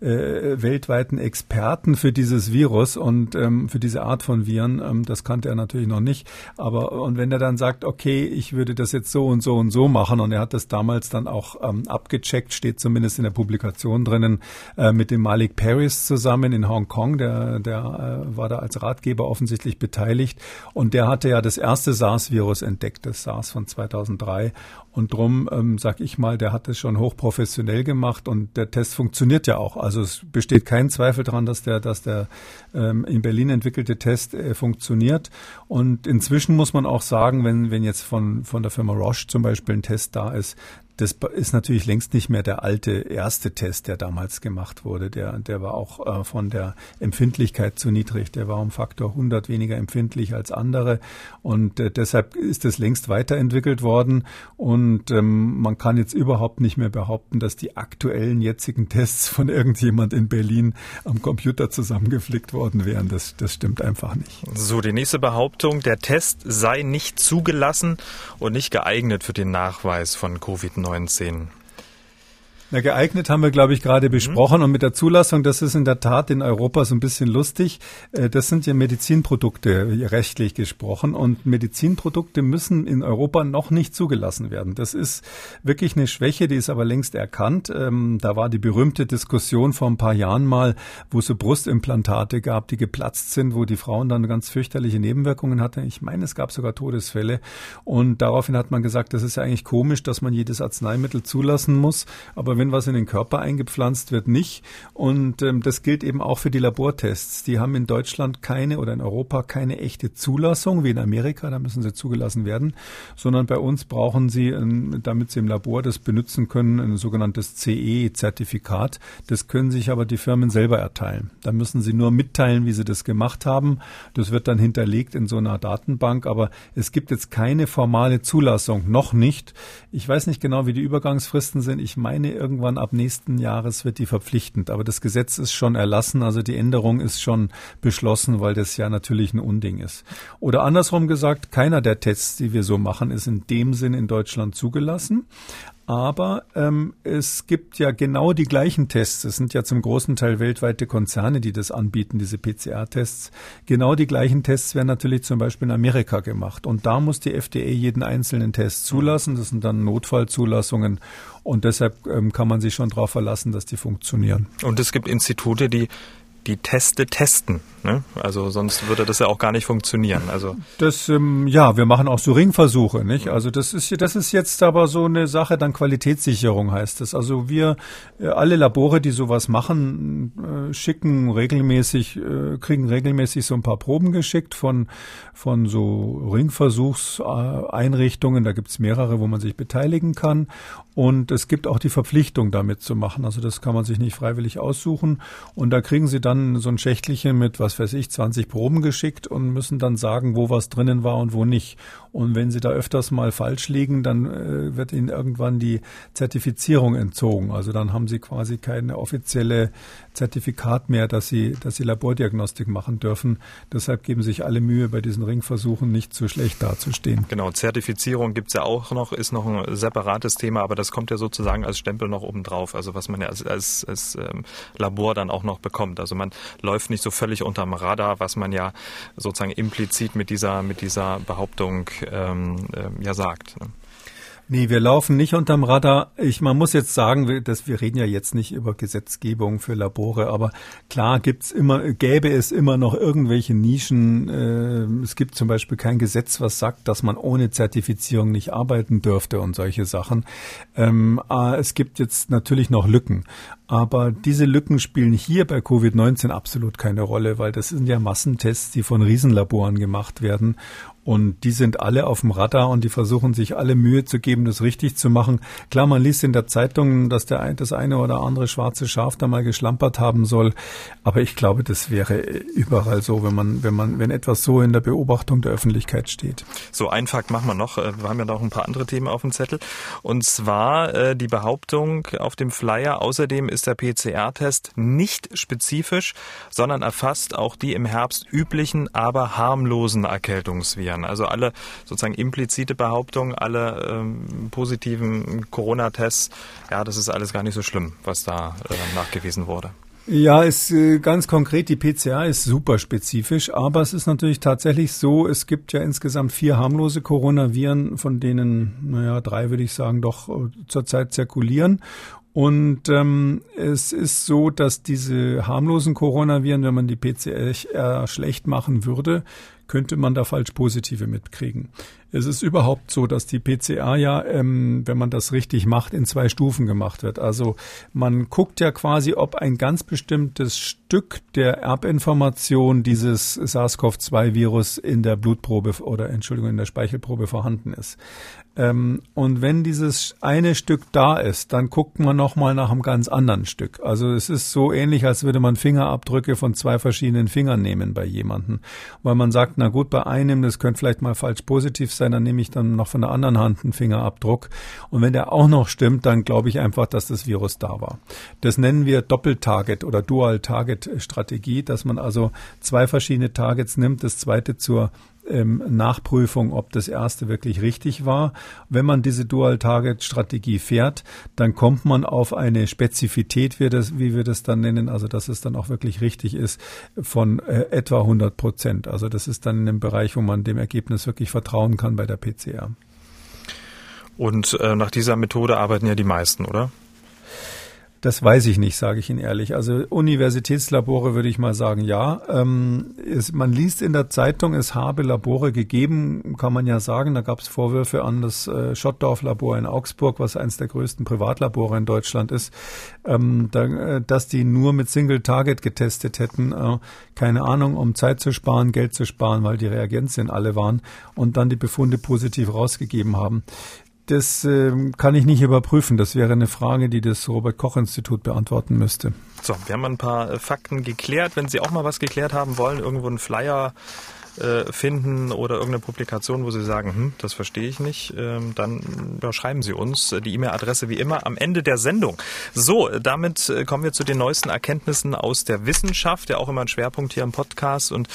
äh, weltweiten Experten für dieses Virus und ähm, für diese Art von Viren. Ähm, das kannte er natürlich noch nicht. Aber und wenn er dann sagt, okay, ich würde das jetzt so und so und so machen und er hat das damals dann auch ähm, abgecheckt, steht zumindest in der Publikation drinnen, äh, mit dem Malik Paris zusammen in Hongkong, der, der äh, war da als Ratgeber offensichtlich beteiligt und der hatte ja das erste SARS-Virus entdeckt, das SARS von 2003 und drum ähm, sag ich mal, der hat es schon hochprofessionell gemacht und der Test funktioniert ja auch. Also es besteht kein Zweifel daran, dass der, dass der ähm, in Berlin entwickelte Test äh, funktioniert. Und inzwischen muss man auch sagen, wenn, wenn jetzt von, von der Firma Roche zum Beispiel ein Test da ist, das ist natürlich längst nicht mehr der alte erste Test, der damals gemacht wurde. Der, der war auch äh, von der Empfindlichkeit zu niedrig. Der war um Faktor 100 weniger empfindlich als andere. Und äh, deshalb ist es längst weiterentwickelt worden. Und ähm, man kann jetzt überhaupt nicht mehr behaupten, dass die aktuellen jetzigen Tests von irgendjemand in Berlin am Computer zusammengeflickt worden wären. Das, das stimmt einfach nicht. So, die nächste Behauptung, der Test sei nicht zugelassen und nicht geeignet für den Nachweis von Covid-19. 19. Na, geeignet haben wir, glaube ich, gerade besprochen. Mhm. Und mit der Zulassung, das ist in der Tat in Europa so ein bisschen lustig. Äh, das sind ja Medizinprodukte, rechtlich gesprochen. Und Medizinprodukte müssen in Europa noch nicht zugelassen werden. Das ist wirklich eine Schwäche, die ist aber längst erkannt. Ähm, da war die berühmte Diskussion vor ein paar Jahren mal, wo es so Brustimplantate gab, die geplatzt sind, wo die Frauen dann ganz fürchterliche Nebenwirkungen hatten. Ich meine, es gab sogar Todesfälle. Und daraufhin hat man gesagt, das ist ja eigentlich komisch, dass man jedes Arzneimittel zulassen muss. Aber wenn wenn was in den Körper eingepflanzt wird, nicht. Und ähm, das gilt eben auch für die Labortests. Die haben in Deutschland keine oder in Europa keine echte Zulassung, wie in Amerika, da müssen sie zugelassen werden, sondern bei uns brauchen sie, ähm, damit sie im Labor das benutzen können, ein sogenanntes CE-Zertifikat. Das können sich aber die Firmen selber erteilen. Da müssen sie nur mitteilen, wie sie das gemacht haben. Das wird dann hinterlegt in so einer Datenbank, aber es gibt jetzt keine formale Zulassung, noch nicht. Ich weiß nicht genau, wie die Übergangsfristen sind. Ich meine, irgendwann ab nächsten Jahres wird die verpflichtend. Aber das Gesetz ist schon erlassen, also die Änderung ist schon beschlossen, weil das ja natürlich ein Unding ist. Oder andersrum gesagt, keiner der Tests, die wir so machen, ist in dem Sinn in Deutschland zugelassen. Aber ähm, es gibt ja genau die gleichen Tests. Es sind ja zum großen Teil weltweite Konzerne, die das anbieten, diese PCR-Tests. Genau die gleichen Tests werden natürlich zum Beispiel in Amerika gemacht. Und da muss die FDA jeden einzelnen Test zulassen. Das sind dann Notfallzulassungen. Und deshalb ähm, kann man sich schon darauf verlassen, dass die funktionieren. Und es gibt Institute, die die Teste testen. Ne? Also sonst würde das ja auch gar nicht funktionieren. Also das ähm, ja, wir machen auch so Ringversuche, nicht? Also das ist das ist jetzt aber so eine Sache, dann Qualitätssicherung heißt es. Also wir äh, alle Labore, die sowas machen, äh, schicken regelmäßig, äh, kriegen regelmäßig so ein paar Proben geschickt von von so Ringversuchseinrichtungen. Da gibt's mehrere, wo man sich beteiligen kann. Und es gibt auch die Verpflichtung, damit zu machen. Also das kann man sich nicht freiwillig aussuchen. Und da kriegen sie dann so ein Schächtelchen mit, was weiß ich, 20 Proben geschickt und müssen dann sagen, wo was drinnen war und wo nicht. Und wenn sie da öfters mal falsch liegen, dann äh, wird ihnen irgendwann die Zertifizierung entzogen. Also dann haben sie quasi keine offizielle Zertifikat mehr, dass sie, dass sie Labordiagnostik machen dürfen. Deshalb geben sich alle Mühe, bei diesen Ringversuchen nicht zu schlecht dazustehen. Genau, Zertifizierung gibt's ja auch noch, ist noch ein separates Thema, aber das kommt ja sozusagen als Stempel noch oben drauf, also was man ja als, als, als ähm, Labor dann auch noch bekommt. Also man läuft nicht so völlig unterm Radar, was man ja sozusagen implizit mit dieser, mit dieser Behauptung ähm, äh, ja sagt. Ne? Nee, wir laufen nicht unterm Radar. Ich, man muss jetzt sagen, dass wir reden ja jetzt nicht über Gesetzgebung für Labore, aber klar gibt's immer, gäbe es immer noch irgendwelche Nischen. Äh, es gibt zum Beispiel kein Gesetz, was sagt, dass man ohne Zertifizierung nicht arbeiten dürfte und solche Sachen. Ähm, äh, es gibt jetzt natürlich noch Lücken. Aber diese Lücken spielen hier bei Covid-19 absolut keine Rolle, weil das sind ja Massentests, die von Riesenlaboren gemacht werden. Und die sind alle auf dem Radar und die versuchen sich alle Mühe zu geben, das richtig zu machen. Klar, man liest in der Zeitung, dass der das eine oder andere schwarze Schaf da mal geschlampert haben soll. Aber ich glaube, das wäre überall so, wenn man, wenn man, wenn etwas so in der Beobachtung der Öffentlichkeit steht. So, ein Fakt machen wir noch. Wir haben ja noch ein paar andere Themen auf dem Zettel. Und zwar äh, die Behauptung auf dem Flyer, außerdem ist der PCR-Test nicht spezifisch, sondern erfasst auch die im Herbst üblichen, aber harmlosen Erkältungsviren. Also alle sozusagen implizite Behauptungen, alle ähm, positiven Corona-Tests, ja, das ist alles gar nicht so schlimm, was da äh, nachgewiesen wurde. Ja, ist äh, ganz konkret, die PCA ist super spezifisch, aber es ist natürlich tatsächlich so, es gibt ja insgesamt vier harmlose Coronaviren, von denen, naja, drei würde ich sagen, doch äh, zurzeit zirkulieren. Und ähm, es ist so, dass diese harmlosen Coronaviren, wenn man die PCR schlecht machen würde, könnte man da falsch positive mitkriegen. Es ist überhaupt so, dass die PCA ja, ähm, wenn man das richtig macht, in zwei Stufen gemacht wird. Also man guckt ja quasi, ob ein ganz bestimmtes Stück der Erbinformation dieses SARS-CoV-2-Virus in der Blutprobe oder Entschuldigung in der Speichelprobe vorhanden ist. Ähm, und wenn dieses eine Stück da ist, dann guckt man nochmal nach einem ganz anderen Stück. Also es ist so ähnlich, als würde man Fingerabdrücke von zwei verschiedenen Fingern nehmen bei jemandem. Weil man sagt, na gut, bei einem, das könnte vielleicht mal falsch positiv sein, dann nehme ich dann noch von der anderen Hand einen Fingerabdruck. Und wenn der auch noch stimmt, dann glaube ich einfach, dass das Virus da war. Das nennen wir Doppeltarget oder Dual-Target-Strategie, dass man also zwei verschiedene Targets nimmt, das zweite zur ähm, Nachprüfung, ob das erste wirklich richtig war. Wenn man diese Dual-Target-Strategie fährt, dann kommt man auf eine Spezifität, wie, das, wie wir das dann nennen, also dass es dann auch wirklich richtig ist, von äh, etwa 100 Prozent. Also das ist dann in einem Bereich, wo man dem Ergebnis wirklich vertrauen kann bei der PCR. Und äh, nach dieser Methode arbeiten ja die meisten, oder? Das weiß ich nicht, sage ich Ihnen ehrlich. Also Universitätslabore würde ich mal sagen, ja. Ähm, es, man liest in der Zeitung, es habe Labore gegeben, kann man ja sagen. Da gab es Vorwürfe an das äh, Schottdorf-Labor in Augsburg, was eines der größten Privatlabore in Deutschland ist, ähm, da, äh, dass die nur mit Single Target getestet hätten. Äh, keine Ahnung, um Zeit zu sparen, Geld zu sparen, weil die Reagenzien alle waren und dann die Befunde positiv rausgegeben haben. Das äh, kann ich nicht überprüfen. Das wäre eine Frage, die das Robert Koch Institut beantworten müsste. So, wir haben ein paar äh, Fakten geklärt. Wenn Sie auch mal was geklärt haben wollen, irgendwo einen Flyer äh, finden oder irgendeine Publikation, wo Sie sagen, hm, das verstehe ich nicht, ähm, dann schreiben Sie uns. Die E-Mail-Adresse wie immer am Ende der Sendung. So, damit äh, kommen wir zu den neuesten Erkenntnissen aus der Wissenschaft, ja auch immer ein Schwerpunkt hier im Podcast. Und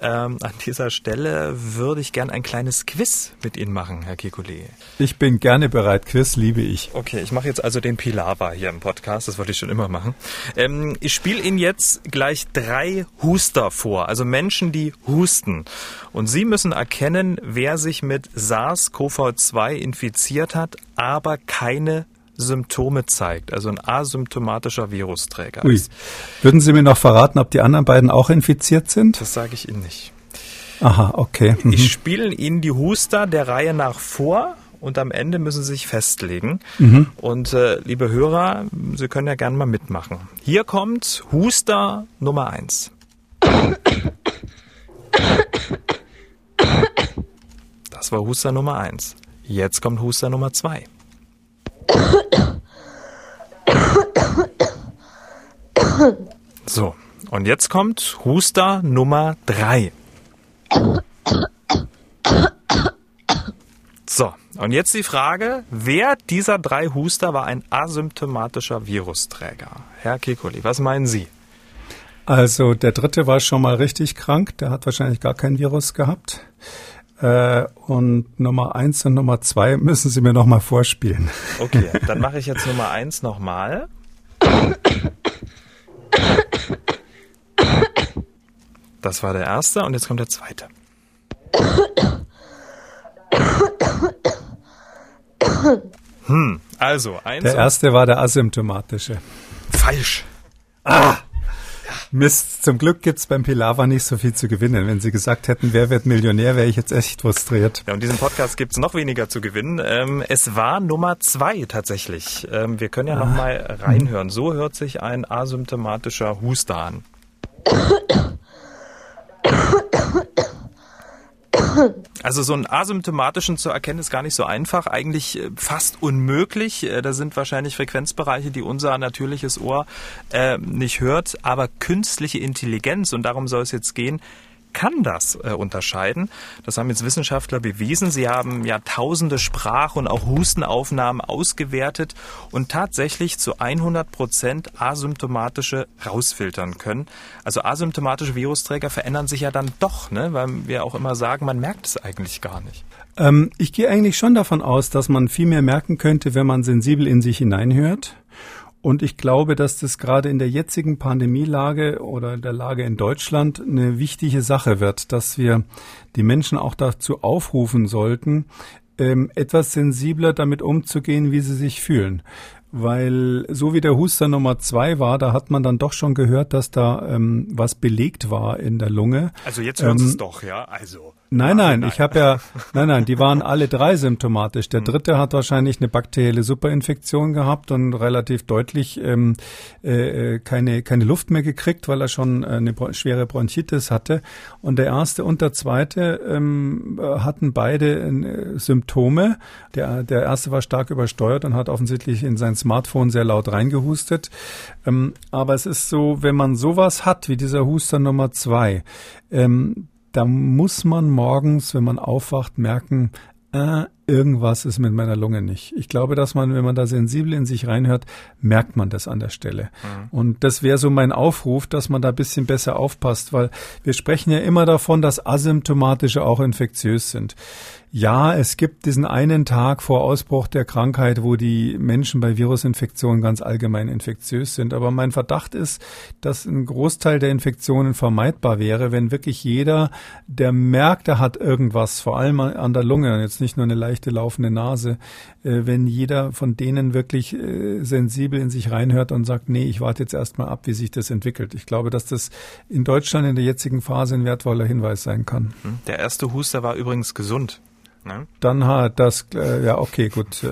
ähm, an dieser Stelle würde ich gern ein kleines Quiz mit Ihnen machen, Herr Kekulé. Ich bin gerne bereit. Quiz liebe ich. Okay, ich mache jetzt also den Pilava hier im Podcast. Das wollte ich schon immer machen. Ähm, ich spiele Ihnen jetzt gleich drei Huster vor, also Menschen, die husten. Und Sie müssen erkennen, wer sich mit SARS-CoV-2 infiziert hat, aber keine Symptome zeigt, also ein asymptomatischer Virusträger Ui. ist. Würden Sie mir noch verraten, ob die anderen beiden auch infiziert sind? Das sage ich Ihnen nicht. Aha, okay. Mhm. Ich spiele Ihnen die Huster der Reihe nach vor und am Ende müssen Sie sich festlegen. Mhm. Und äh, liebe Hörer, Sie können ja gerne mal mitmachen. Hier kommt Huster Nummer eins. Das war Huster Nummer eins. Jetzt kommt Huster Nummer zwei. So, und jetzt kommt Huster Nummer 3. So, und jetzt die Frage, wer dieser drei Huster war ein asymptomatischer Virusträger? Herr Kekuli, was meinen Sie? Also der dritte war schon mal richtig krank, der hat wahrscheinlich gar kein Virus gehabt. Äh, und Nummer eins und Nummer zwei müssen Sie mir noch mal vorspielen. Okay, dann mache ich jetzt Nummer eins nochmal. Das war der erste und jetzt kommt der zweite. Hm, also eins. Der erste war der asymptomatische. Falsch. Ah! Mist, zum Glück gibt's beim Pilava nicht so viel zu gewinnen. Wenn Sie gesagt hätten, wer wird Millionär, wäre ich jetzt echt frustriert. Ja, und diesen Podcast gibt's noch weniger zu gewinnen. Ähm, es war Nummer zwei tatsächlich. Ähm, wir können ja ah. noch mal reinhören. So hört sich ein asymptomatischer Huster an. Also so einen asymptomatischen zu erkennen ist gar nicht so einfach, eigentlich äh, fast unmöglich. Äh, da sind wahrscheinlich Frequenzbereiche, die unser natürliches Ohr äh, nicht hört, aber künstliche Intelligenz, und darum soll es jetzt gehen, kann das äh, unterscheiden. Das haben jetzt Wissenschaftler bewiesen. Sie haben ja tausende Sprach- und auch Hustenaufnahmen ausgewertet und tatsächlich zu 100 Prozent asymptomatische rausfiltern können. Also asymptomatische Virusträger verändern sich ja dann doch, ne? weil wir auch immer sagen, man merkt es eigentlich gar nicht. Ähm, ich gehe eigentlich schon davon aus, dass man viel mehr merken könnte, wenn man sensibel in sich hineinhört. Und ich glaube, dass das gerade in der jetzigen Pandemielage oder der Lage in Deutschland eine wichtige Sache wird, dass wir die Menschen auch dazu aufrufen sollten, ähm, etwas sensibler damit umzugehen, wie sie sich fühlen weil so wie der Huster Nummer zwei war, da hat man dann doch schon gehört, dass da ähm, was belegt war in der Lunge. Also jetzt hören ähm, es doch, ja. Also Nein, nein, ich habe ja, nein, nein, die waren alle drei symptomatisch. Der mhm. dritte hat wahrscheinlich eine bakterielle Superinfektion gehabt und relativ deutlich ähm, äh, äh keine, keine Luft mehr gekriegt, weil er schon äh, eine schwere Bronchitis hatte. Und der erste und der zweite ähm, hatten beide äh, Symptome. Der, der erste war stark übersteuert und hat offensichtlich in sein Smartphone sehr laut reingehustet. Ähm, aber es ist so, wenn man sowas hat wie dieser Huster Nummer zwei, ähm, da muss man morgens, wenn man aufwacht, merken, äh, irgendwas ist mit meiner Lunge nicht. Ich glaube, dass man, wenn man da sensibel in sich reinhört, merkt man das an der Stelle. Mhm. Und das wäre so mein Aufruf, dass man da ein bisschen besser aufpasst, weil wir sprechen ja immer davon, dass asymptomatische auch infektiös sind. Ja, es gibt diesen einen Tag vor Ausbruch der Krankheit, wo die Menschen bei Virusinfektionen ganz allgemein infektiös sind. Aber mein Verdacht ist, dass ein Großteil der Infektionen vermeidbar wäre, wenn wirklich jeder, der merkt, er hat irgendwas, vor allem an der Lunge, jetzt nicht nur eine leichte laufende Nase, äh, wenn jeder von denen wirklich äh, sensibel in sich reinhört und sagt, nee, ich warte jetzt erstmal ab, wie sich das entwickelt. Ich glaube, dass das in Deutschland in der jetzigen Phase ein wertvoller Hinweis sein kann. Der erste Huster war übrigens gesund. Ne? Dann hat das, äh, ja, okay, gut.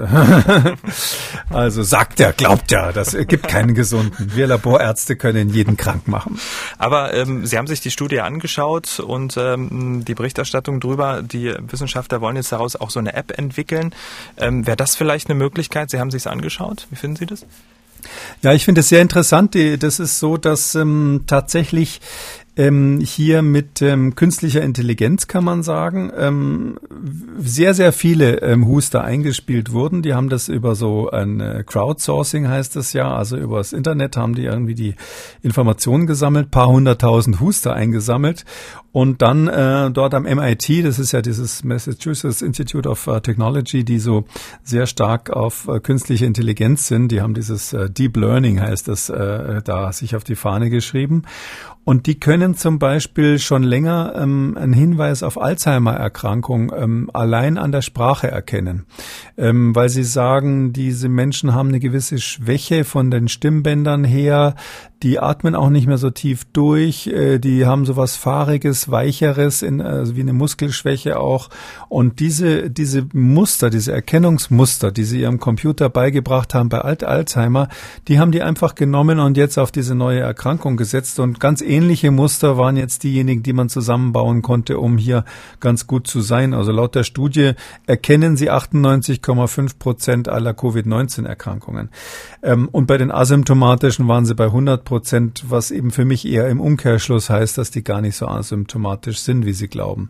also sagt er, glaubt er, das gibt keinen Gesunden. Wir Laborärzte können jeden krank machen. Aber ähm, Sie haben sich die Studie angeschaut und ähm, die Berichterstattung drüber. Die Wissenschaftler wollen jetzt daraus auch so eine App entwickeln. Ähm, Wäre das vielleicht eine Möglichkeit? Sie haben sich angeschaut. Wie finden Sie das? Ja, ich finde es sehr interessant. Das ist so, dass ähm, tatsächlich ähm, hier mit ähm, künstlicher Intelligenz kann man sagen, ähm, sehr, sehr viele ähm, Huster eingespielt wurden. Die haben das über so ein äh, Crowdsourcing heißt das ja, also über das Internet haben die irgendwie die Informationen gesammelt, paar hunderttausend Huster eingesammelt. Und dann äh, dort am MIT, das ist ja dieses Massachusetts Institute of uh, Technology, die so sehr stark auf äh, künstliche Intelligenz sind, die haben dieses äh, Deep Learning heißt das da sich auf die Fahne geschrieben und die können zum Beispiel schon länger ähm, einen Hinweis auf Alzheimer-Erkrankung ähm, allein an der Sprache erkennen, ähm, weil sie sagen, diese Menschen haben eine gewisse Schwäche von den Stimmbändern her, die atmen auch nicht mehr so tief durch, äh, die haben so was Fahriges, Weicheres, in, also wie eine Muskelschwäche auch. Und diese, diese Muster, diese Erkennungsmuster, die sie ihrem Computer beigebracht haben bei Alt Alzheimer, die haben die einfach genommen und jetzt auf diese neue Erkrankung gesetzt. Und ganz ähnliche Muster waren jetzt diejenigen, die man zusammenbauen konnte, um hier ganz gut zu sein. Also laut der Studie erkennen sie 98,5 Prozent aller Covid-19-Erkrankungen. Ähm, und bei den asymptomatischen waren sie bei 100 Prozent. Prozent, was eben für mich eher im Umkehrschluss heißt, dass die gar nicht so asymptomatisch sind, wie sie glauben.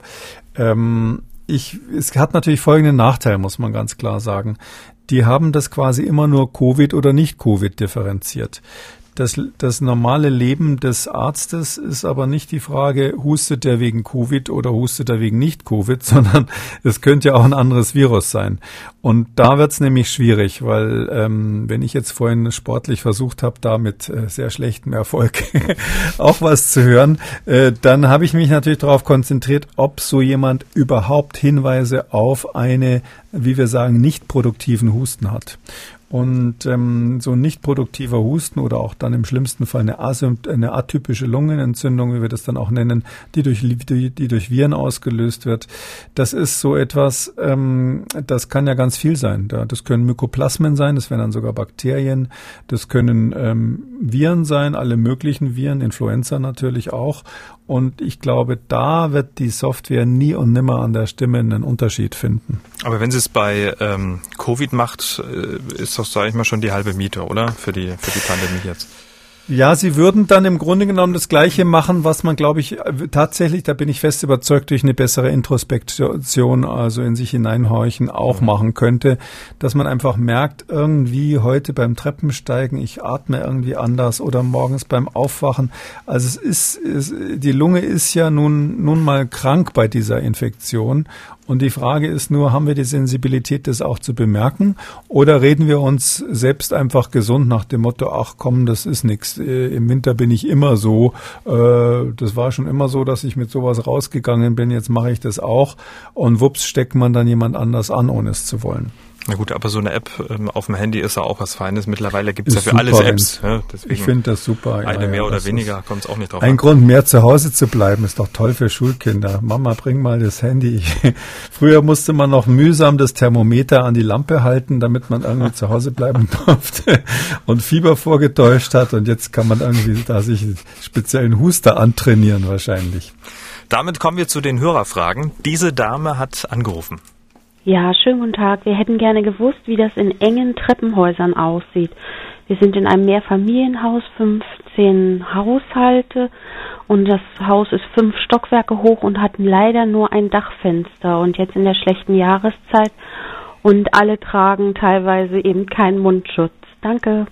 Ähm, ich, es hat natürlich folgenden Nachteil, muss man ganz klar sagen. Die haben das quasi immer nur Covid oder nicht Covid differenziert. Das, das normale Leben des Arztes ist aber nicht die Frage, hustet der wegen Covid oder hustet er wegen nicht Covid, sondern es könnte ja auch ein anderes Virus sein. Und da wird's nämlich schwierig, weil ähm, wenn ich jetzt vorhin sportlich versucht habe, da mit äh, sehr schlechtem Erfolg auch was zu hören, äh, dann habe ich mich natürlich darauf konzentriert, ob so jemand überhaupt Hinweise auf eine, wie wir sagen, nicht produktiven Husten hat. Und ähm, so nicht produktiver Husten oder auch dann im schlimmsten Fall eine, eine atypische Lungenentzündung, wie wir das dann auch nennen, die durch, die, die durch Viren ausgelöst wird, das ist so etwas, ähm, das kann ja ganz viel sein. Das können Mykoplasmen sein, das wären dann sogar Bakterien, das können ähm, Viren sein, alle möglichen Viren, Influenza natürlich auch. Und ich glaube, da wird die Software nie und nimmer an der Stimme einen Unterschied finden. Aber wenn sie es bei ähm, Covid macht, äh, ist das, sage ich mal, schon die halbe Miete, oder? Für die, für die Pandemie jetzt. Ja, sie würden dann im Grunde genommen das Gleiche machen, was man, glaube ich, tatsächlich, da bin ich fest überzeugt, durch eine bessere Introspektion, also in sich hineinhorchen, auch mhm. machen könnte, dass man einfach merkt, irgendwie heute beim Treppensteigen, ich atme irgendwie anders oder morgens beim Aufwachen. Also es ist, es, die Lunge ist ja nun, nun mal krank bei dieser Infektion und die Frage ist nur, haben wir die Sensibilität, das auch zu bemerken? Oder reden wir uns selbst einfach gesund nach dem Motto, ach komm, das ist nichts. Äh, Im Winter bin ich immer so. Äh, das war schon immer so, dass ich mit sowas rausgegangen bin. Jetzt mache ich das auch. Und wups, steckt man dann jemand anders an, ohne es zu wollen. Na gut, aber so eine App ähm, auf dem Handy ist ja auch was Feines. Mittlerweile gibt es ja für alles Apps. Ja, deswegen ich finde das super. Eine ja, mehr oder weniger kommt es auch nicht drauf Ein an. Grund, mehr zu Hause zu bleiben, ist doch toll für Schulkinder. Mama, bring mal das Handy. Früher musste man noch mühsam das Thermometer an die Lampe halten, damit man irgendwie zu Hause bleiben durfte und Fieber vorgetäuscht hat. Und jetzt kann man irgendwie da sich einen speziellen Huster antrainieren wahrscheinlich. Damit kommen wir zu den Hörerfragen. Diese Dame hat angerufen. Ja, schönen guten Tag. Wir hätten gerne gewusst, wie das in engen Treppenhäusern aussieht. Wir sind in einem Mehrfamilienhaus, 15 Haushalte und das Haus ist fünf Stockwerke hoch und hat leider nur ein Dachfenster und jetzt in der schlechten Jahreszeit und alle tragen teilweise eben keinen Mundschutz. Danke.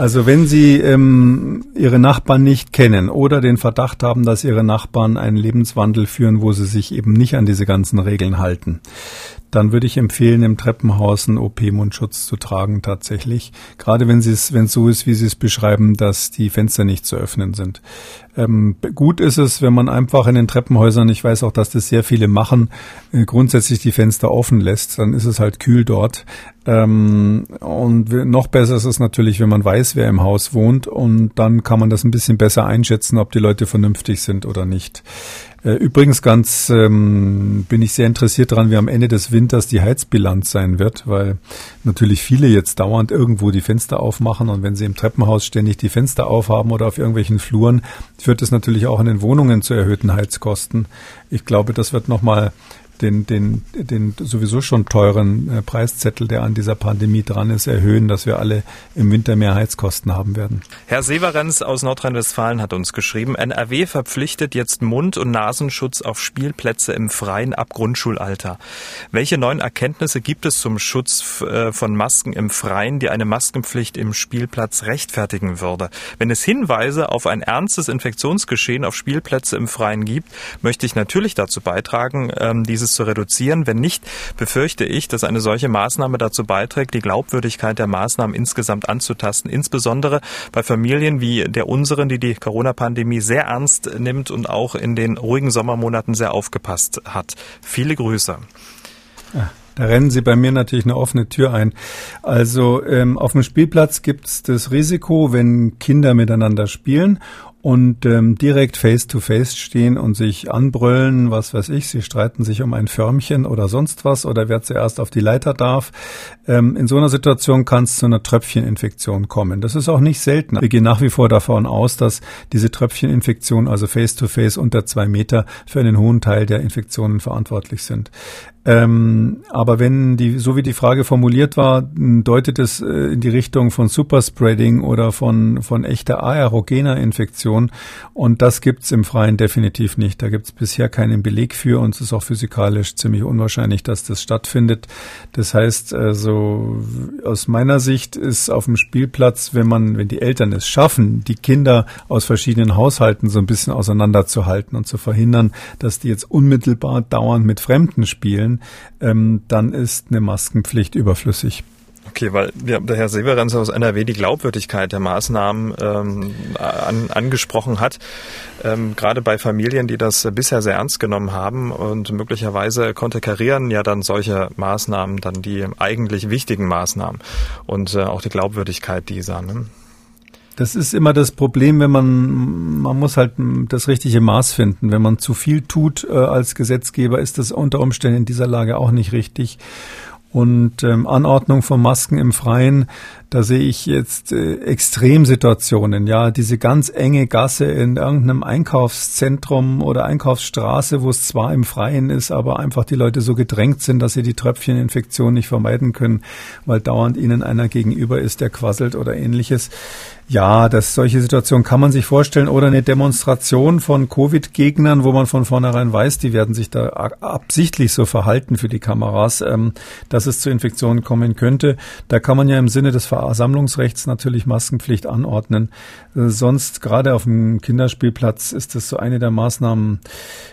Also wenn Sie ähm, Ihre Nachbarn nicht kennen oder den Verdacht haben, dass Ihre Nachbarn einen Lebenswandel führen, wo sie sich eben nicht an diese ganzen Regeln halten, dann würde ich empfehlen, im Treppenhaus einen OP-Mundschutz zu tragen tatsächlich. Gerade wenn es, so ist, wie Sie es beschreiben, dass die Fenster nicht zu öffnen sind. Ähm, gut ist es, wenn man einfach in den Treppenhäusern, ich weiß auch, dass das sehr viele machen, äh, grundsätzlich die Fenster offen lässt, dann ist es halt kühl dort. Ähm, und noch besser ist es natürlich, wenn man weiß, wer im Haus wohnt und dann kann man das ein bisschen besser einschätzen, ob die Leute vernünftig sind oder nicht. Äh, übrigens ganz ähm, bin ich sehr interessiert daran, wie am Ende des Winters die Heizbilanz sein wird, weil natürlich viele jetzt dauernd irgendwo die Fenster aufmachen und wenn sie im Treppenhaus ständig die Fenster aufhaben oder auf irgendwelchen Fluren, führt es natürlich auch in den Wohnungen zu erhöhten Heizkosten. Ich glaube, das wird nochmal den, den, den sowieso schon teuren äh, Preiszettel, der an dieser Pandemie dran ist, erhöhen, dass wir alle im Winter mehr Heizkosten haben werden. Herr Severenz aus Nordrhein-Westfalen hat uns geschrieben, NRW verpflichtet jetzt Mund- und Nasenschutz auf Spielplätze im Freien ab Grundschulalter. Welche neuen Erkenntnisse gibt es zum Schutz äh, von Masken im Freien, die eine Maskenpflicht im Spielplatz rechtfertigen würde? Wenn es Hinweise auf ein ernstes Infektionsgeschehen auf Spielplätze im Freien gibt, möchte ich natürlich dazu beitragen, ähm, dieses Praxis zu reduzieren. Wenn nicht, befürchte ich, dass eine solche Maßnahme dazu beiträgt, die Glaubwürdigkeit der Maßnahmen insgesamt anzutasten, insbesondere bei Familien wie der unseren, die die Corona-Pandemie sehr ernst nimmt und auch in den ruhigen Sommermonaten sehr aufgepasst hat. Viele Grüße. Da rennen Sie bei mir natürlich eine offene Tür ein. Also ähm, auf dem Spielplatz gibt es das Risiko, wenn Kinder miteinander spielen und ähm, direkt face-to-face stehen und sich anbrüllen, was weiß ich, sie streiten sich um ein Förmchen oder sonst was oder wer zuerst auf die Leiter darf. Ähm, in so einer Situation kann es zu einer Tröpfcheninfektion kommen. Das ist auch nicht selten. Wir gehen nach wie vor davon aus, dass diese Tröpfcheninfektion, also face-to-face -face unter zwei Meter, für einen hohen Teil der Infektionen verantwortlich sind. Ähm, aber wenn die, so wie die Frage formuliert war, deutet es äh, in die Richtung von Superspreading oder von, von echter aerogener Infektion. Und das gibt's im Freien definitiv nicht. Da gibt's bisher keinen Beleg für und es ist auch physikalisch ziemlich unwahrscheinlich, dass das stattfindet. Das heißt, also aus meiner Sicht ist auf dem Spielplatz, wenn man, wenn die Eltern es schaffen, die Kinder aus verschiedenen Haushalten so ein bisschen auseinanderzuhalten und zu verhindern, dass die jetzt unmittelbar dauernd mit Fremden spielen, ähm, dann ist eine Maskenpflicht überflüssig. Okay, weil ja, der Herr Severenz aus NRW die Glaubwürdigkeit der Maßnahmen ähm, an, angesprochen hat, ähm, gerade bei Familien, die das bisher sehr ernst genommen haben und möglicherweise konterkarieren ja dann solche Maßnahmen dann die eigentlich wichtigen Maßnahmen und äh, auch die Glaubwürdigkeit dieser. Ne? Das ist immer das Problem, wenn man, man muss halt das richtige Maß finden. Wenn man zu viel tut äh, als Gesetzgeber, ist das unter Umständen in dieser Lage auch nicht richtig. Und ähm, Anordnung von Masken im Freien, da sehe ich jetzt äh, Extremsituationen. Ja, diese ganz enge Gasse in irgendeinem Einkaufszentrum oder Einkaufsstraße, wo es zwar im Freien ist, aber einfach die Leute so gedrängt sind, dass sie die Tröpfcheninfektion nicht vermeiden können, weil dauernd ihnen einer gegenüber ist, der quasselt oder ähnliches. Ja, das, solche Situationen kann man sich vorstellen. Oder eine Demonstration von Covid-Gegnern, wo man von vornherein weiß, die werden sich da absichtlich so verhalten für die Kameras, ähm, dass es zu Infektionen kommen könnte. Da kann man ja im Sinne des Versammlungsrechts natürlich Maskenpflicht anordnen. Äh, sonst, gerade auf dem Kinderspielplatz, ist das so eine der Maßnahmen,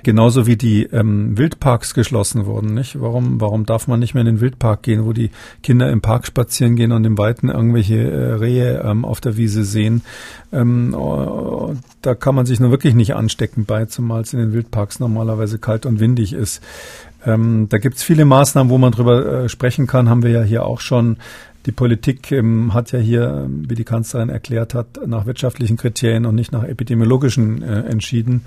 genauso wie die ähm, Wildparks geschlossen wurden. Nicht? Warum, warum darf man nicht mehr in den Wildpark gehen, wo die Kinder im Park spazieren gehen und im Weiten irgendwelche äh, Rehe ähm, auf der Wiese sehen. Ähm, oh, da kann man sich nur wirklich nicht anstecken bei, zumal es in den Wildparks normalerweise kalt und windig ist. Ähm, da gibt es viele Maßnahmen, wo man drüber äh, sprechen kann, haben wir ja hier auch schon. Die Politik ähm, hat ja hier, wie die Kanzlerin erklärt hat, nach wirtschaftlichen Kriterien und nicht nach epidemiologischen äh, entschieden.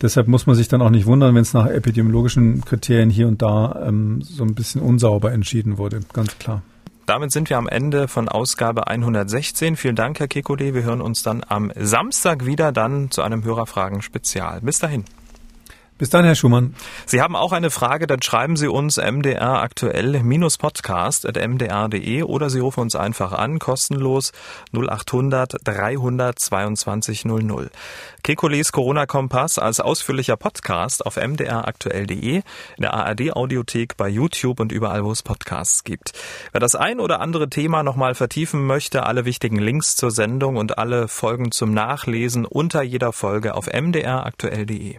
Deshalb muss man sich dann auch nicht wundern, wenn es nach epidemiologischen Kriterien hier und da ähm, so ein bisschen unsauber entschieden wurde, ganz klar. Damit sind wir am Ende von Ausgabe 116. Vielen Dank, Herr Kekulé. Wir hören uns dann am Samstag wieder dann zu einem Hörerfragen-Spezial. Bis dahin. Bis dann, Herr Schumann. Sie haben auch eine Frage, dann schreiben Sie uns mdr aktuell-podcast.mdr.de oder Sie rufen uns einfach an, kostenlos 0800 322 00. Kekules Corona-Kompass als ausführlicher Podcast auf mdraktuell.de, in der ARD-Audiothek, bei YouTube und überall, wo es Podcasts gibt. Wer das ein oder andere Thema nochmal vertiefen möchte, alle wichtigen Links zur Sendung und alle Folgen zum Nachlesen unter jeder Folge auf mdraktuell.de.